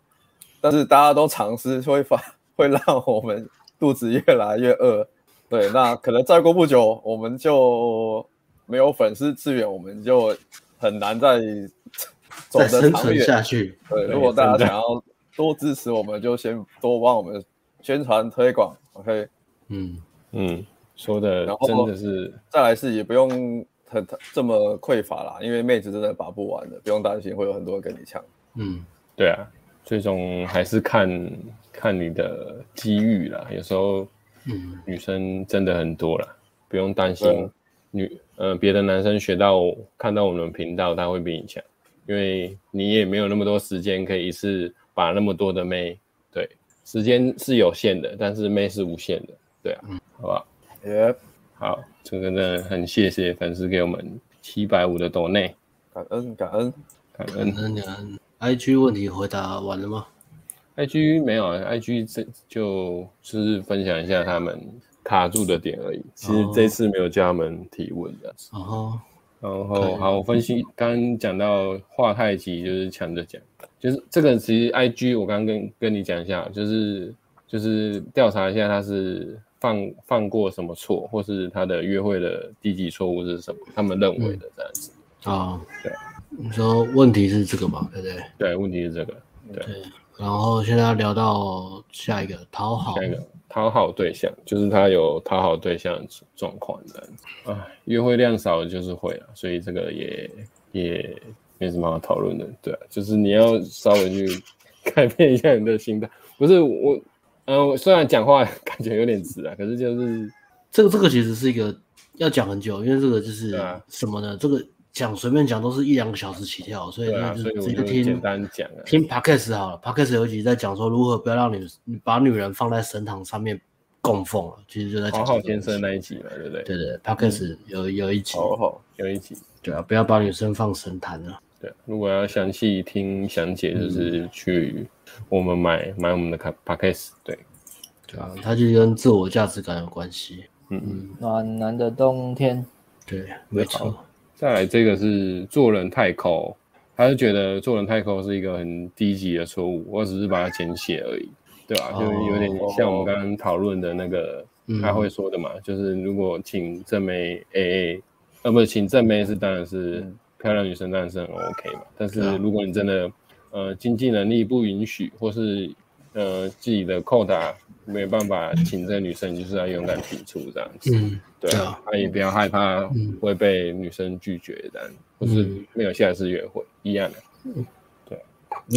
但是大家都尝试，会发 会让我们肚子越来越饿。对，那可能再过不久，我们就。没有粉丝支援，我们就很难再走得长远生存下去。对，如果大家想要多支持，我们就先多帮我们宣传推广。OK，嗯嗯，说的真的是。再来是也不用很这么匮乏啦，因为妹子真的拔不完的，不用担心会有很多人跟你抢。嗯，对啊，最终还是看看你的机遇啦。有时候，嗯，女生真的很多啦，不用担心。女，呃，别的男生学到看到我们频道，他会比你强，因为你也没有那么多时间可以一次把把那么多的妹，对，时间是有限的，但是妹是无限的，对啊，嗯、好吧，耶，好，这个真的很谢谢粉丝给我们七百五的抖内，感恩感恩。感恩感恩，IG 问题回答完了吗？IG 没有，IG 这就就是分享一下他们卡住的点而已，其实这次没有叫他们提问的，哦。然后好，我分析刚刚讲到画太极，就是抢着讲，就是这个其实 I G 我刚刚跟跟你讲一下，就是就是调查一下他是犯犯过什么错，或是他的约会的低级错误是什么，他们认为的这样子。啊，对，你说问题是这个嘛，对不对？对，问题是这个，对。对。然后现在要聊到下一个讨好，下一个讨好对象，就是他有讨好对象状况的啊，约会量少就是会了，所以这个也也没什么好讨论的，对啊，就是你要稍微去 改变一下你的心态。不是我，呃，虽然讲话 感觉有点直啊，可是就是这个这个其实是一个要讲很久，因为这个就是什么呢？啊、这个。讲随便讲都是一两个小时起跳，所以那就直接听。简单讲啊，听 Podcast 好了。Podcast 有一集在讲说如何不要让女你把女人放在神堂上面供奉了，其实就在讲。好好先生那一集嘛，对不对？对对，Podcast 有有一集。好好有一集。对啊，不要把女生放神坛了。对，如果要详细听详解，就是去我们买买我们的卡 Podcast。对，对啊，它就跟自我价值感有关系。嗯嗯，暖男的冬天。对，没错。再来这个是做人太抠，他是觉得做人太抠是一个很低级的错误，我只是把它简写而已，对吧？就有点像我们刚刚讨论的那个他会说的嘛，就是如果请正妹 AA，呃，不是请正妹是当然是漂亮女生当然是很 OK 嘛，但是如果你真的呃经济能力不允许，或是呃自己的扣打没办法请这个女生，就是要勇敢提出这样子。对啊，他也不要害怕会被女生拒绝的，嗯、或是没有下一次约会、嗯、一样的。嗯，对，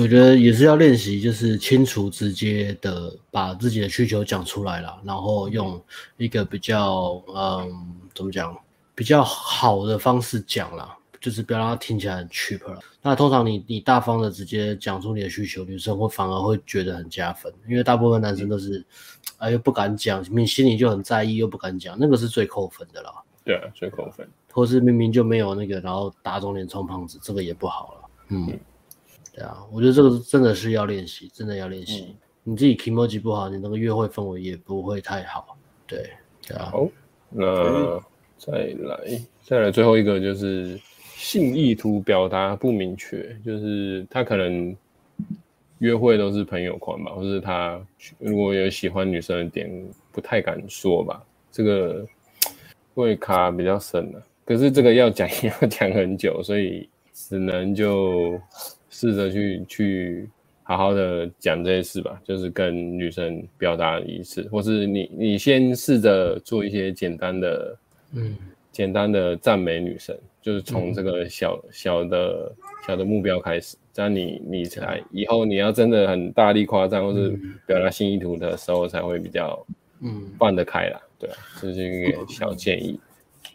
我觉得也是要练习，就是清楚直接的把自己的需求讲出来了，然后用一个比较嗯怎么讲比较好的方式讲啦，就是不要让它听起来很 cheap 了。那通常你你大方的直接讲出你的需求，女生会反而会觉得很加分，因为大部分男生都是。嗯哎，又不敢讲，你心里就很在意，又不敢讲，那个是最扣分的了。对啊，最扣分。或是明明就没有那个，然后打肿脸充胖子，这个也不好了。嗯，嗯对啊，我觉得这个真的是要练习，真的要练习。嗯、你自己 kimochi 不好，你那个约会氛围也不会太好。对，对啊。好，那再来，再来最后一个就是性意图表达不明确，就是他可能。约会都是朋友框吧，或是他如果有喜欢女生的点，不太敢说吧，这个会卡比较深了。可是这个要讲要讲很久，所以只能就试着去去好好的讲这些事吧，就是跟女生表达一次，或是你你先试着做一些简单的，嗯，简单的赞美女生，就是从这个小小的小的目标开始。这样你你才以后你要真的很大力夸张或是表达新意图的时候才会比较嗯放得开啦，对啊，这是一个小建议，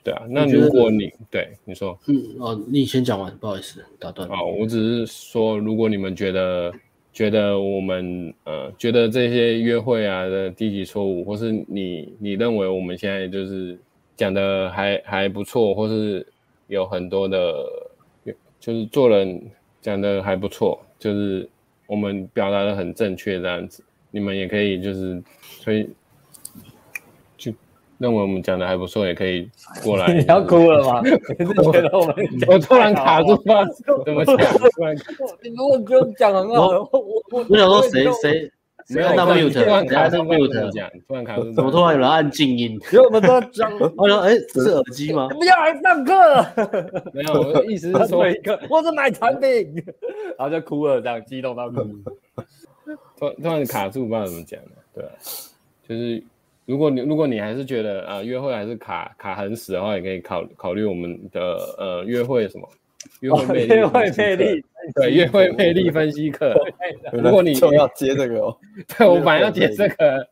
对啊。那如果你对你说嗯哦，你先讲完，不好意思打断。哦，我只是说，如果你们觉得觉得我们呃觉得这些约会啊的低级错误，或是你你认为我们现在就是讲的还还不错，或是有很多的就是做人。讲的还不错，就是我们表达的很正确这样子，你们也可以就是所以就认为我们讲的还不错，也可以过来。你要哭了吗？你是觉得我们我突然卡住吗？怎么讲？突然 你如果觉得讲很好，我我我想说谁谁。没有那么 mute，突然卡住 mute，突然卡住，怎么突然有人按静音？因为我们都装，我说哎，这是耳机吗？不要来上课。没有，我的意思是说一个，我是买产品，然后就哭了，这样激动到哭。突突然卡住，不知道怎么讲了。对，就是如果你如果你还是觉得啊约会还是卡卡很死的话，也可以考考虑我们的呃约会什么。约会魅力，约会魅力，对，约会魅力分析课。如果你就要接这个哦，对，我本来要接这个。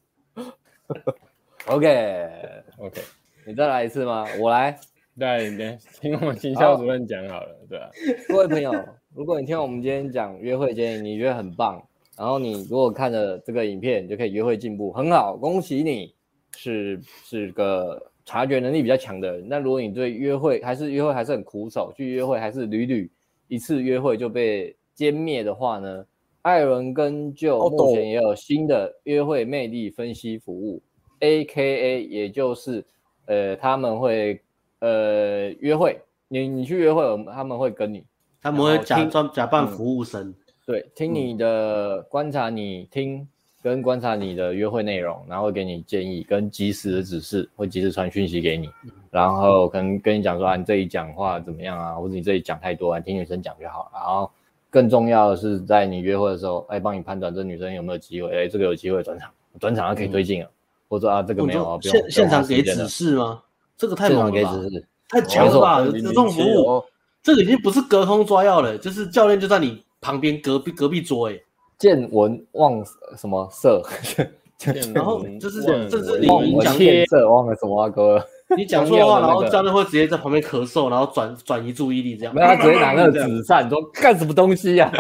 OK，OK，你再来一次吗？我来。对，你，听我们行销主任讲好了，对吧？各位朋友，如果你听我们今天讲约会建议，你觉得很棒，然后你如果看了这个影片，你就可以约会进步，很好，恭喜你，是是个察觉能力比较强的人。那如果你对约会还是约会还是很苦手，去约会还是屡屡一次约会就被歼灭的话呢？艾伦跟 Joe 目前也有新的约会魅力分析服务，AKA 也就是呃他们会呃约会，你你去约会，他们会跟你，他们会假装假扮服务生，嗯，对，听你的观察你听跟观察你的约会内容，然后会给你建议跟及时的指示，会及时传讯息给你，然后可能跟你讲说啊你这里讲话怎么样啊，或者你这里讲太多啊，听女生讲就好，然后。更重要的是，在你约会的时候，哎，帮你判断这女生有没有机会，哎，这个有机会转场，转场可以推进了，嗯、或者啊，这个没有啊，不用现现场给指示吗？这个太猛了吧，现场给指示。太强了吧，这种服务，这个已经不是隔空抓药了，就是教练就在你旁边隔壁隔壁桌，哎，见闻忘什么色，然后就是这是你影响见色忘了什么啊哥。你讲错话，然后教练会直接在旁边咳嗽，然后转转移注意力，这样。没有，他直接拿那个纸扇说干什么东西呀？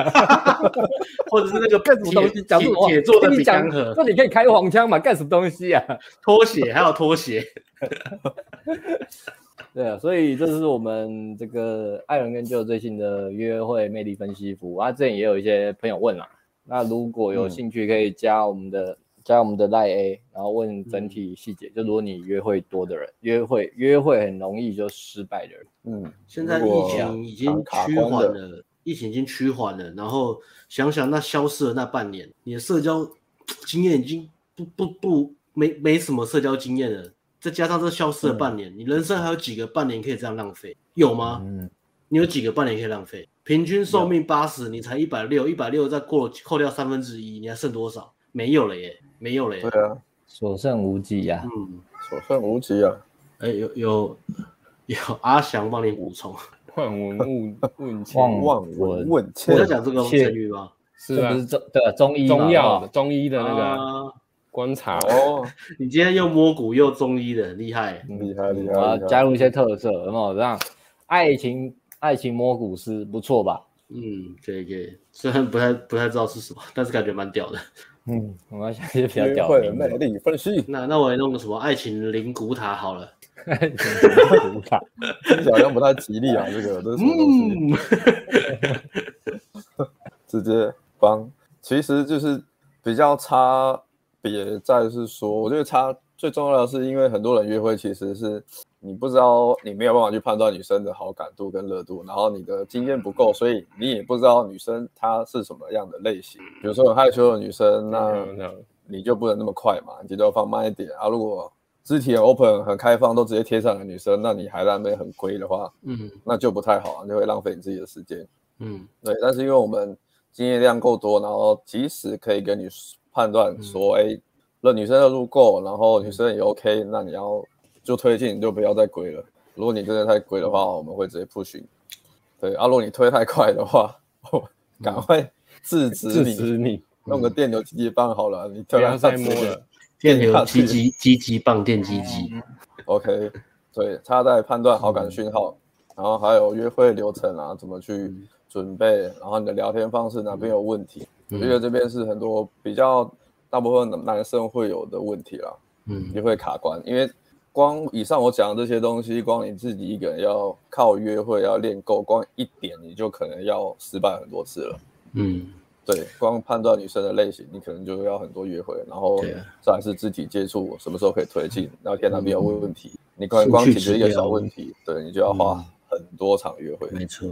或者是那个干什么东西？讲铁做的枪盒，那你可以开黄腔嘛？干什么东西呀？拖鞋还有拖鞋。对啊，所以这是我们这个艾伦跟 Joe 最新的约会魅力分析服务啊。之前也有一些朋友问啦，那如果有兴趣可以加我们的。加我们的 Line A，然后问整体细节。嗯、就如果你约会多的人，约会约会很容易就失败的人。嗯，现在疫情已经趋缓了，疫情已经趋缓了。然后想想那消失的那半年，你的社交经验已经不不不没没什么社交经验了。再加上这消失了半年，嗯、你人生还有几个半年可以这样浪费？有吗？嗯，你有几个半年可以浪费？平均寿命八十，你才一百六，一百六再过扣掉三分之一，你还剩多少？没有了耶。没有嘞，对啊，所剩无几呀，嗯，所剩无几啊。哎，有有有阿翔帮你补充，望闻问问切，望闻问切，我在讲这个成语吗？是不是中对中医中药中医的那个观察。哦。你今天又摸骨又中医的，很厉害，厉害厉害，加入一些特色，有没有？让？爱情爱情摸骨师不错吧？嗯，可以可以，虽然不太不太知道是什么，但是感觉蛮屌的。嗯，我要想一些比较屌的魅力分析。那那我也弄个什么爱情灵骨塔好了。爱情灵骨塔，好像不太吉利啊，这个都是什么东西？直接帮，其实就是比较差别在是说，我觉得差最重要的是，因为很多人约会其实是。你不知道，你没有办法去判断女生的好感度跟热度，然后你的经验不够，所以你也不知道女生她是什么样的类型。比如说很害羞的女生，那你就不能那么快嘛，你就要放慢一点啊。如果肢体很 open 很开放，都直接贴上的女生，那你还在那边很龟的话，嗯，那就不太好，就会浪费你自己的时间。嗯，对。但是因为我们经验量够多，然后及时可以跟你判断说，哎、嗯，那女生的热度够，然后女生也 OK，那你要。就推进，你就不要再归了。如果你真的太归的话，我们会直接 push。对，啊，如果你推太快的话，赶快制止你，制止你，弄个电流击击棒好了。你不要再摸了，电流击击击击棒电击击。OK，对，他在判断好感讯号，然后还有约会流程啊，怎么去准备，然后你的聊天方式哪边有问题？我觉得这边是很多比较大部分男生会有的问题啦。嗯，也会卡关，因为。光以上我讲的这些东西，光你自己一个人要靠约会要练够，光一点你就可能要失败很多次了。嗯，对，光判断女生的类型，你可能就要很多约会，然后再是肢体接触，什么时候可以推进，然后天哪边有问问题，嗯、你光光解决一个小问题，对你就要花很多场约会。没错，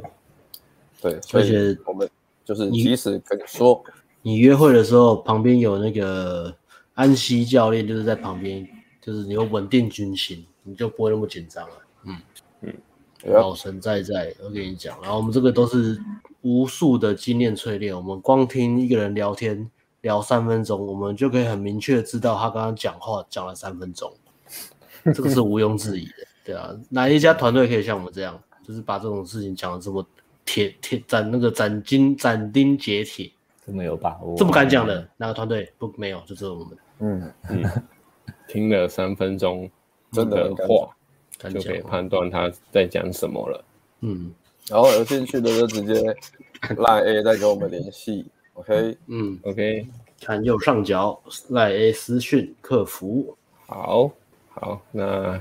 对，所以我们就是即使跟你说你，你约会的时候，旁边有那个安西教练，就是在旁边。就是你有稳定军心，你就不会那么紧张了。嗯嗯，老神在在，我跟你讲。然后我们这个都是无数的经验淬炼，我们光听一个人聊天聊三分钟，我们就可以很明确知道他刚刚讲话讲了三分钟，这个是毋庸置疑的。对啊，哪一家团队可以像我们这样，就是把这种事情讲的这么铁铁斩那个斩金斩钉截铁，这么有把握，这么敢讲的哪个团队不没有？就只有我们。嗯嗯。听了三分钟真的话，就可以判断他在讲什么了。嗯，然后有兴趣的就直接 Line A 再跟我们联系，OK，嗯，OK，看右上角赖 A 私讯客服。好，好，那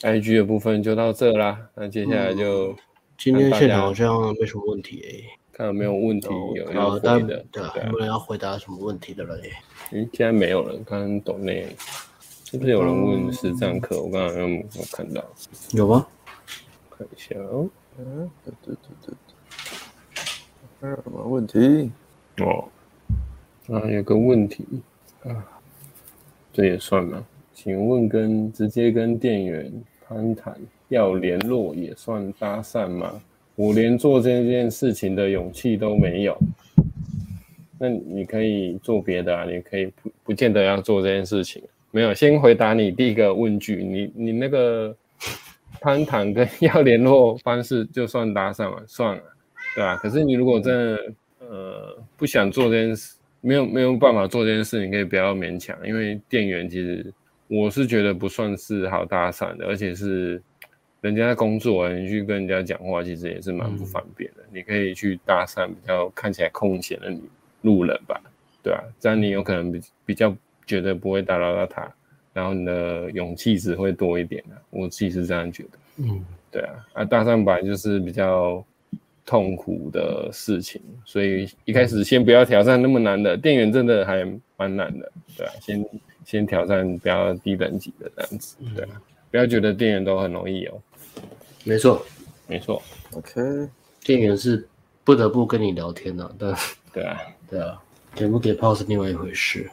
IG 的部分就到这啦。那接下来就、嗯、今天现场好像没什么问题诶、欸，看有没有问题有要回的，对啊，有没有人要回答什么问题的人诶？嗯，现在没有了。刚刚懂内是不是有人问实战课？我刚刚有没有看到？有吗？看一下哦。嗯，对对对对。还有什么问题？哦，啊，有个问题啊，这也算吗？请问跟直接跟店员攀谈要联络也算搭讪吗？我连做这件事情的勇气都没有。那你可以做别的啊，你可以不不见得要做这件事情。没有，先回答你第一个问句，你你那个攀谈跟 要联络方式就算搭讪了，算了，对吧？可是你如果真的。呃，不想做这件事，没有没有办法做这件事，你可以不要勉强，因为店员其实我是觉得不算是好搭讪的，而且是人家在工作，你去跟人家讲话，其实也是蛮不方便的。嗯、你可以去搭讪比较看起来空闲的路人吧，对啊，这样你有可能比比较觉得不会打扰到他，然后你的勇气值会多一点的，我自己是这样觉得。嗯，对啊，啊搭讪本来就是比较。痛苦的事情，所以一开始先不要挑战那么难的。店员真的还蛮难的，对啊，先先挑战比较低等级的这样子，对啊，不要觉得店员都很容易哦。没错，没错。OK，店员是不得不跟你聊天的，但对啊，对啊，给不给炮是另外一回事。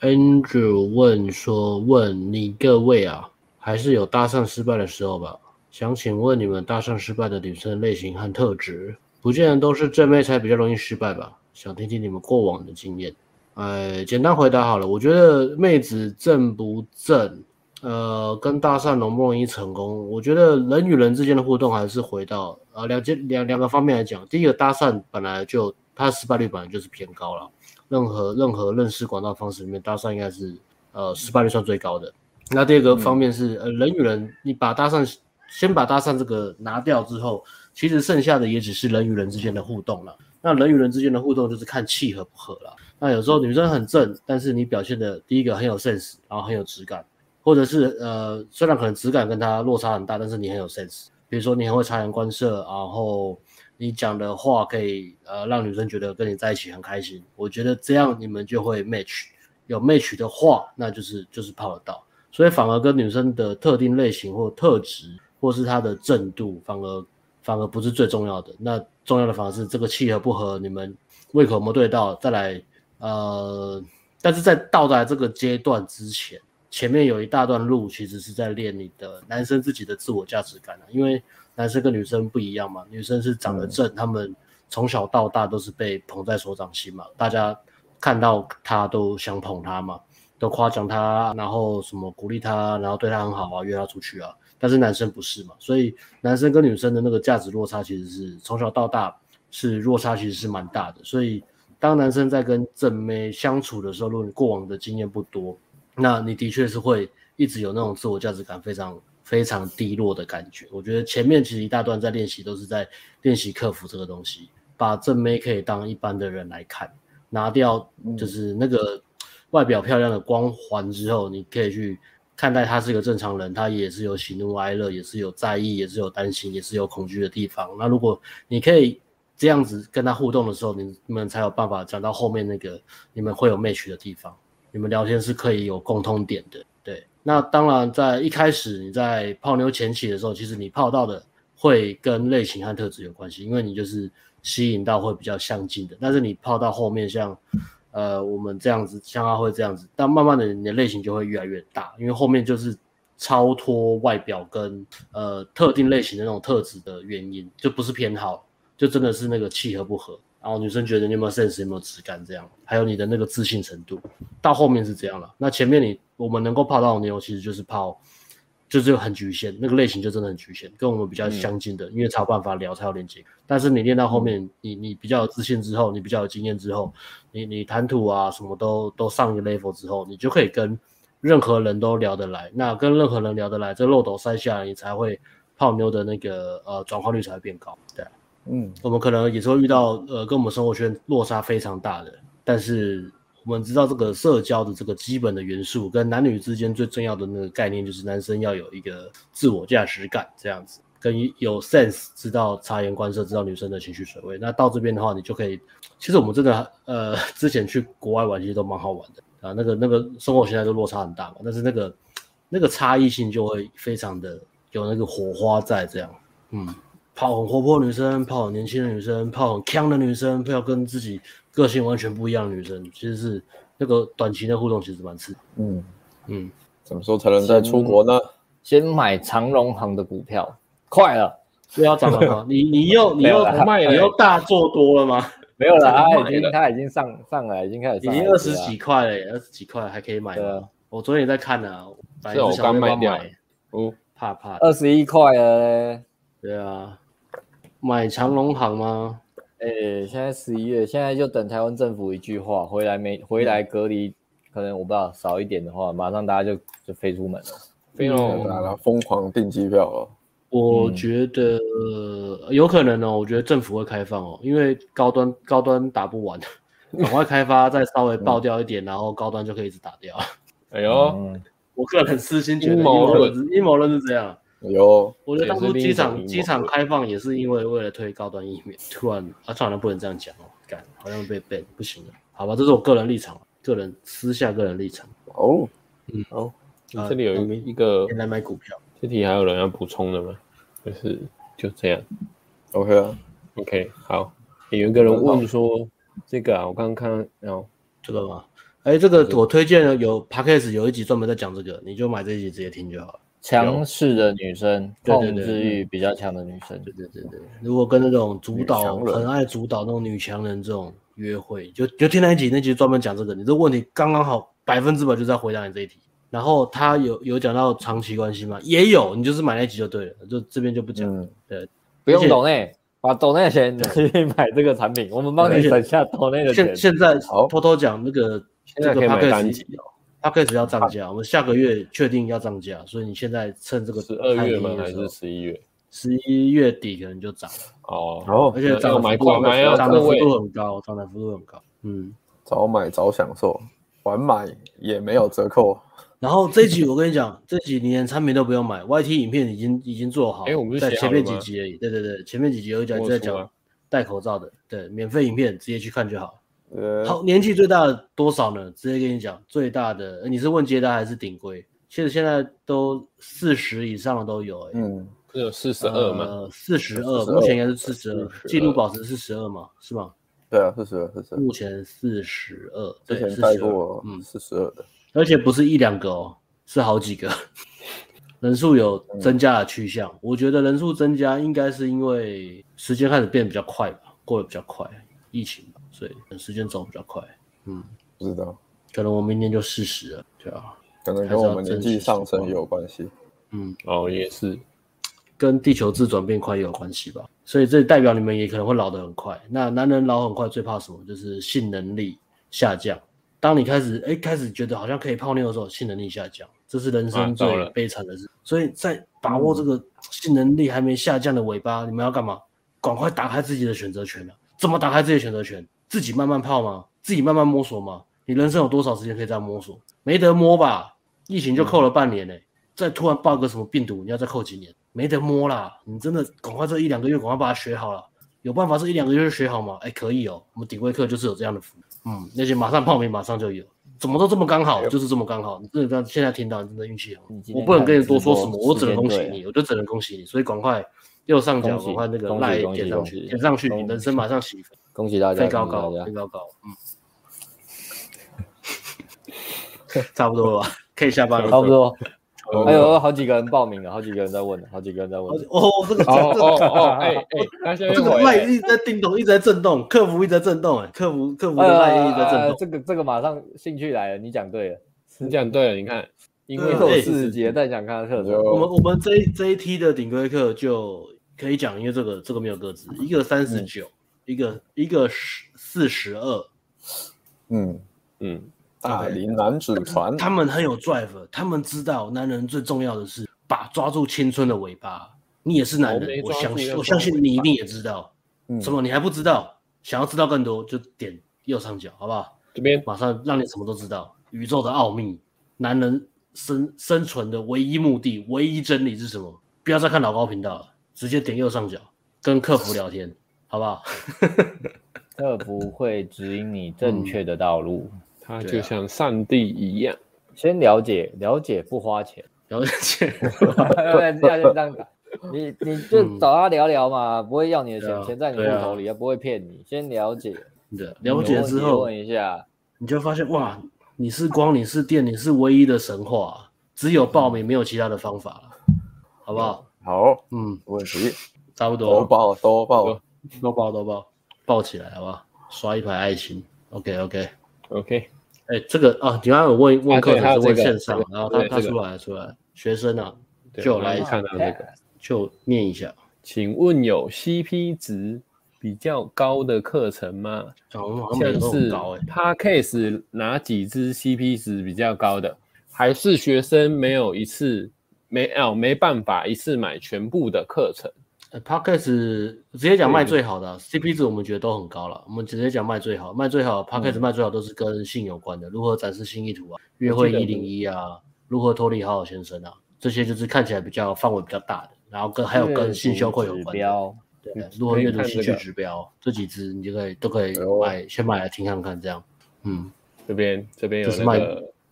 Andrew 问说：“问你各位啊，还是有搭讪失败的时候吧？”想请问你们搭讪失败的女生类型和特质，不见得都是正妹才比较容易失败吧？想听听你们过往的经验。哎，简单回答好了，我觉得妹子正不正，呃，跟搭讪容不容易成功，我觉得人与人之间的互动还是回到呃两件两两个方面来讲。第一个，搭讪本来就它失败率本来就是偏高了，任何任何认识广告方式里面，搭讪应该是呃失败率算最高的。那第二个方面是、嗯、呃人与人，你把搭讪。先把搭讪这个拿掉之后，其实剩下的也只是人与人之间的互动了。那人与人之间的互动就是看契合不合了。那有时候女生很正，但是你表现的第一个很有 sense，然后很有质感，或者是呃虽然可能质感跟她落差很大，但是你很有 sense。比如说你很会察言观色，然后你讲的话可以呃让女生觉得跟你在一起很开心。我觉得这样你们就会 match，有 match 的话，那就是就是泡得到。所以反而跟女生的特定类型或特质。或是它的正度，反而反而不是最重要的。那重要的反而是这个契合不合，你们胃口有没有对到？再来，呃，但是在到达这个阶段之前，前面有一大段路，其实是在练你的男生自己的自我价值感啊。因为男生跟女生不一样嘛，女生是长得正，他们从小到大都是被捧在手掌心嘛，大家看到他都想捧他嘛，都夸奖他，然后什么鼓励他，然后对他很好啊，约他出去啊。但是男生不是嘛，所以男生跟女生的那个价值落差其实是从小到大是落差其实是蛮大的。所以当男生在跟正妹相处的时候，如果你过往的经验不多，那你的确是会一直有那种自我价值感非常非常低落的感觉。我觉得前面其实一大段在练习都是在练习克服这个东西，把正妹可以当一般的人来看，拿掉就是那个外表漂亮的光环之后，你可以去。看待她是一个正常人，她也是有喜怒哀乐，也是有在意，也是有担心，也是有恐惧的地方。那如果你可以这样子跟他互动的时候，你们才有办法讲到后面那个你们会有 match 的地方，你们聊天是可以有共通点的。对，那当然在一开始你在泡妞前期的时候，其实你泡到的会跟类型和特质有关系，因为你就是吸引到会比较相近的。但是你泡到后面像。呃，我们这样子，像阿辉这样子，但慢慢的你的类型就会越来越大，因为后面就是超脱外表跟呃特定类型的那种特质的原因，就不是偏好，就真的是那个契合不合，然后女生觉得你有没有 sense，有没有质感这样，还有你的那个自信程度，到后面是这样了。那前面你我们能够泡到妞，其实就是泡。就是很局限，那个类型就真的很局限，跟我们比较相近的，嗯、因为才有办法聊，才有连接。但是你练到后面，嗯、你你比较有自信之后，你比较有经验之后，你你谈吐啊什么都都上一个 level 之后，你就可以跟任何人都聊得来。那跟任何人聊得来，这漏斗塞下来，你才会泡妞的那个呃转化率才会变高。对，嗯，我们可能也是会遇到呃跟我们生活圈落差非常大的，但是我们知道这个社交的这个基本的元素，跟男女之间最重要的那个概念，就是男生要有一个自我价值感这样子。跟有 sense，知道察言观色，知道女生的情绪水位。那到这边的话，你就可以，其实我们真的呃，之前去国外玩，其实都蛮好玩的啊。那个那个生活现在都落差很大嘛，但是那个那个差异性就会非常的有那个火花在这样。嗯，泡很活泼的女生，泡很年轻的女生，泡很强的女生，泡跟自己个性完全不一样的女生，其实是那个短期的互动，其实蛮刺激。嗯嗯，什么时候才能再出国呢？先买长荣行的股票。快了，不要涨了吗？你你又你又卖了，你又大做多了吗？没有 了，他已经他已经上上来，已经开始，已经二十几块了，二十几块还可以买。我昨天也在看呢，是我刚卖掉。哦，怕怕，二十一块了。对啊，买长荣航吗？哎，现在十一月，现在就等台湾政府一句话，回来没回来隔离，可能我不知道少一点的话，马上大家就就飞出门了，飞了，疯狂订机票了。我觉得有可能哦，我觉得政府会开放哦，因为高端高端打不完，赶快开发再稍微爆掉一点，然后高端就可以一直打掉。哎呦，我个人私心觉得阴谋论，阴谋论是这样。哎呦，我觉得当初机场机场开放也是因为为了推高端疫苗，突然啊，算了，不能这样讲哦，干好像被 ban 不行了，好吧，这是我个人立场，个人私下个人立场。哦，嗯，哦，这里有一一个来买股票。这题还有人要补充的吗？就是就这样，OK 啊，OK 好。有一个人问说，这个啊，我刚刚看到，哦，这个吗？哎，这个我推荐了，有 Podcast 有一集专门在讲这个，你就买这一集直接听就好了。强势的女生，控制欲比较强的女生，对对对对。如果跟那种主导很爱主导那种女强人这种约会，就就听那一集，那集专门讲这个，你这个问题刚刚好百分之百就在回答你这一题。然后他有有讲到长期关系吗？也有，你就是买那集就对了，就这边就不讲了。嗯、对，不用懂内，把抖内的钱去买这个产品，我们帮你省下抖内的钱。现现在偷偷讲那个这个 package 哦，package 要涨价，我们下个月确定要涨价，所以你现在趁这个十二月吗？还是十一月？十一月底可能就涨了。哦，然后而且涨买快买啊，涨的幅度很高，涨的幅度很高。嗯，早买早享受，晚买也没有折扣。然后这一集我跟你讲，这集你连产品都不用买，YT 影片已经已经做好，哎，我们在前面几集而已。对对对，前面几集有一讲在讲戴口罩的，对，免费影片直接去看就好。好，年纪最大的多少呢？直接跟你讲，最大的你是问接单还是顶规？其实现在都四十以上的都有，哎，嗯，有四十二吗？四十二，目前应该是四十二，记录保持四十二嘛，是吗？对啊，四十二，四十二。目前四十二，之前带过，嗯，四十二的。而且不是一两个哦，是好几个，人数有增加的趋向。嗯、我觉得人数增加应该是因为时间开始变得比较快吧，过得比较快，疫情，所以时间走比较快。嗯，不知道，可能我明年就四十了，对啊，可能跟我们年纪上升也有关系。嗯，哦，也是，跟地球自转变快也有关系吧。所以这代表你们也可能会老得很快。那男人老很快最怕什么？就是性能力下降。当你开始哎，开始觉得好像可以泡妞的时候，性能力下降，这是人生最悲惨的事。所以在把握这个性能力还没下降的尾巴，你们要干嘛？赶快打开自己的选择权了。怎么打开自己的选择权？自己慢慢泡吗？自己慢慢摸索吗？你人生有多少时间可以这样摸索？没得摸吧？疫情就扣了半年呢。再突然爆个什么病毒，你要再扣几年？没得摸啦！你真的赶快这一两个月赶快把它学好了。有办法这一两个月就学好吗？哎，可以哦。我们顶规课就是有这样的服务。嗯，那些马上报名，马上就有，怎么都这么刚好，就是这么刚好。你真的现在听到，你真的运气好。我不能跟你多说什么，我只能恭喜你，我就只能恭喜你。所以赶快右上角，赶快那个赖点上去，点上去，你人生马上起飞。恭喜大家，飞高高，飞高高。嗯，差不多了吧？可以下班了。差不多。还有好几个人报名了，好几个人在问，好几个人在问。哦，这个哦哦哦，哎 哎，这个麦一直在叮咚，一直在震动，客服一直在震动，哎，客服客服的麦一直在震动。这个这个马上兴趣来了，你讲对了，你讲对了，你看，因为有四节在讲他的课程。我们我们这这一梯的顶规课就可以讲，因为这个这个没有个子，一个三十九，一个一个十四十二，嗯嗯。大龄男子团，他们很有 drive，他们知道男人最重要的是把抓住青春的尾巴。你也是男人，我相信，我相信你一定也知道，嗯、什么你还不知道？想要知道更多，就点右上角，好不好？这边马上让你什么都知道。宇宙的奥秘，男人生生存的唯一目的、唯一真理是什么？不要再看老高频道了，直接点右上角，跟客服聊天，好不好？这不会指引你正确的道路，他就像上帝一样。先了解，了解不花钱，了解。对，这样就这样。你你就找他聊聊嘛，不会要你的钱，钱在你户头里，不会骗你。先了解，对，了解之后问一下，你就发现哇，你是光，你是电，你是唯一的神话，只有报名，没有其他的方法了，好不好？好，嗯，没问题，差不多，都报，都报，都抱，都抱，抱起来，好不好？刷一排爱心，OK，OK，OK。哎，这个啊，你刚刚有问问课还是问线上？然后他他出来出来，学生啊，就来看到这个，就念一下。请问有 CP 值比较高的课程吗？像是 Podcast 哪几支 CP 值比较高的？还是学生没有一次没哦没办法一次买全部的课程？Podcast 直接讲卖最好的、啊、CP 值，我们觉得都很高了。我们直接讲卖最好，卖最好 Podcast 卖最好都是跟性有关的，如何展示性意图啊，约会一零一啊，如何脱离好好先生啊，这些就是看起来比较范围比较大的，然后跟还有跟性羞愧有关的，对，如何阅读兴趣指标，这几支你就可以都可以买，先买来听看看这样。嗯，这边这边有是卖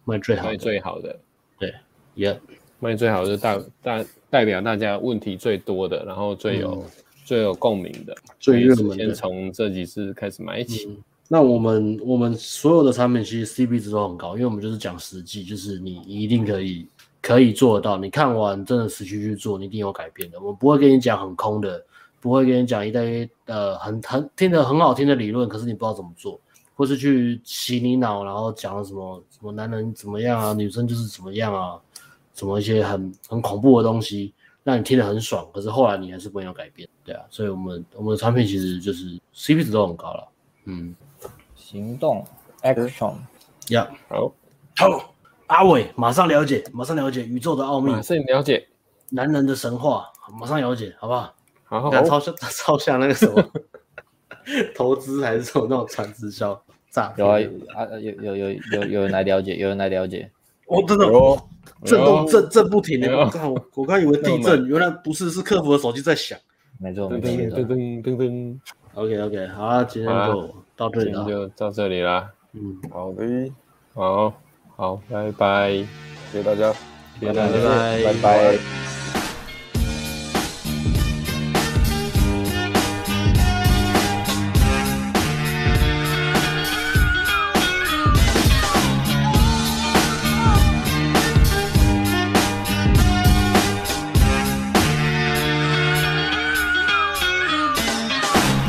卖最好卖最好的，对，也卖最好的大大。代表大家问题最多的，然后最有、嗯、最有共鸣的，最热门的，先从这几支开始买起。嗯、那我们我们所有的产品其实 CP 值都很高，因为我们就是讲实际，就是你你一定可以可以做得到。你看完真的实际去做，你一定有改变的。我们不会跟你讲很空的，不会跟你讲一大堆呃很很听得很好听的理论，可是你不知道怎么做，或是去洗你脑，然后讲了什么什么男人怎么样啊，女生就是怎么样啊。什么一些很很恐怖的东西，让你听得很爽，可是后来你还是不会有改变，对啊，所以我们我们的产品其实就是 CP 值都很高了，嗯，行动 action，呀，好，好，阿伟马上了解，马上了解宇宙的奥秘，马上了解男人的神话，马上了解，好不好？好，好，好，超像超像那个什么 投资还是什么那种传直销诈有啊啊有有有有有人来了解，有人来了解，哦，真的。哦。震动震震不停的，我靠！我刚以为地震，原来不是，是客服的手机在响。没错，噔噔噔噔噔噔。OK OK，好啊，今天就到这里了，就到这里了。嗯，好。的，好，好，拜拜，谢谢大家，谢谢大家，拜拜。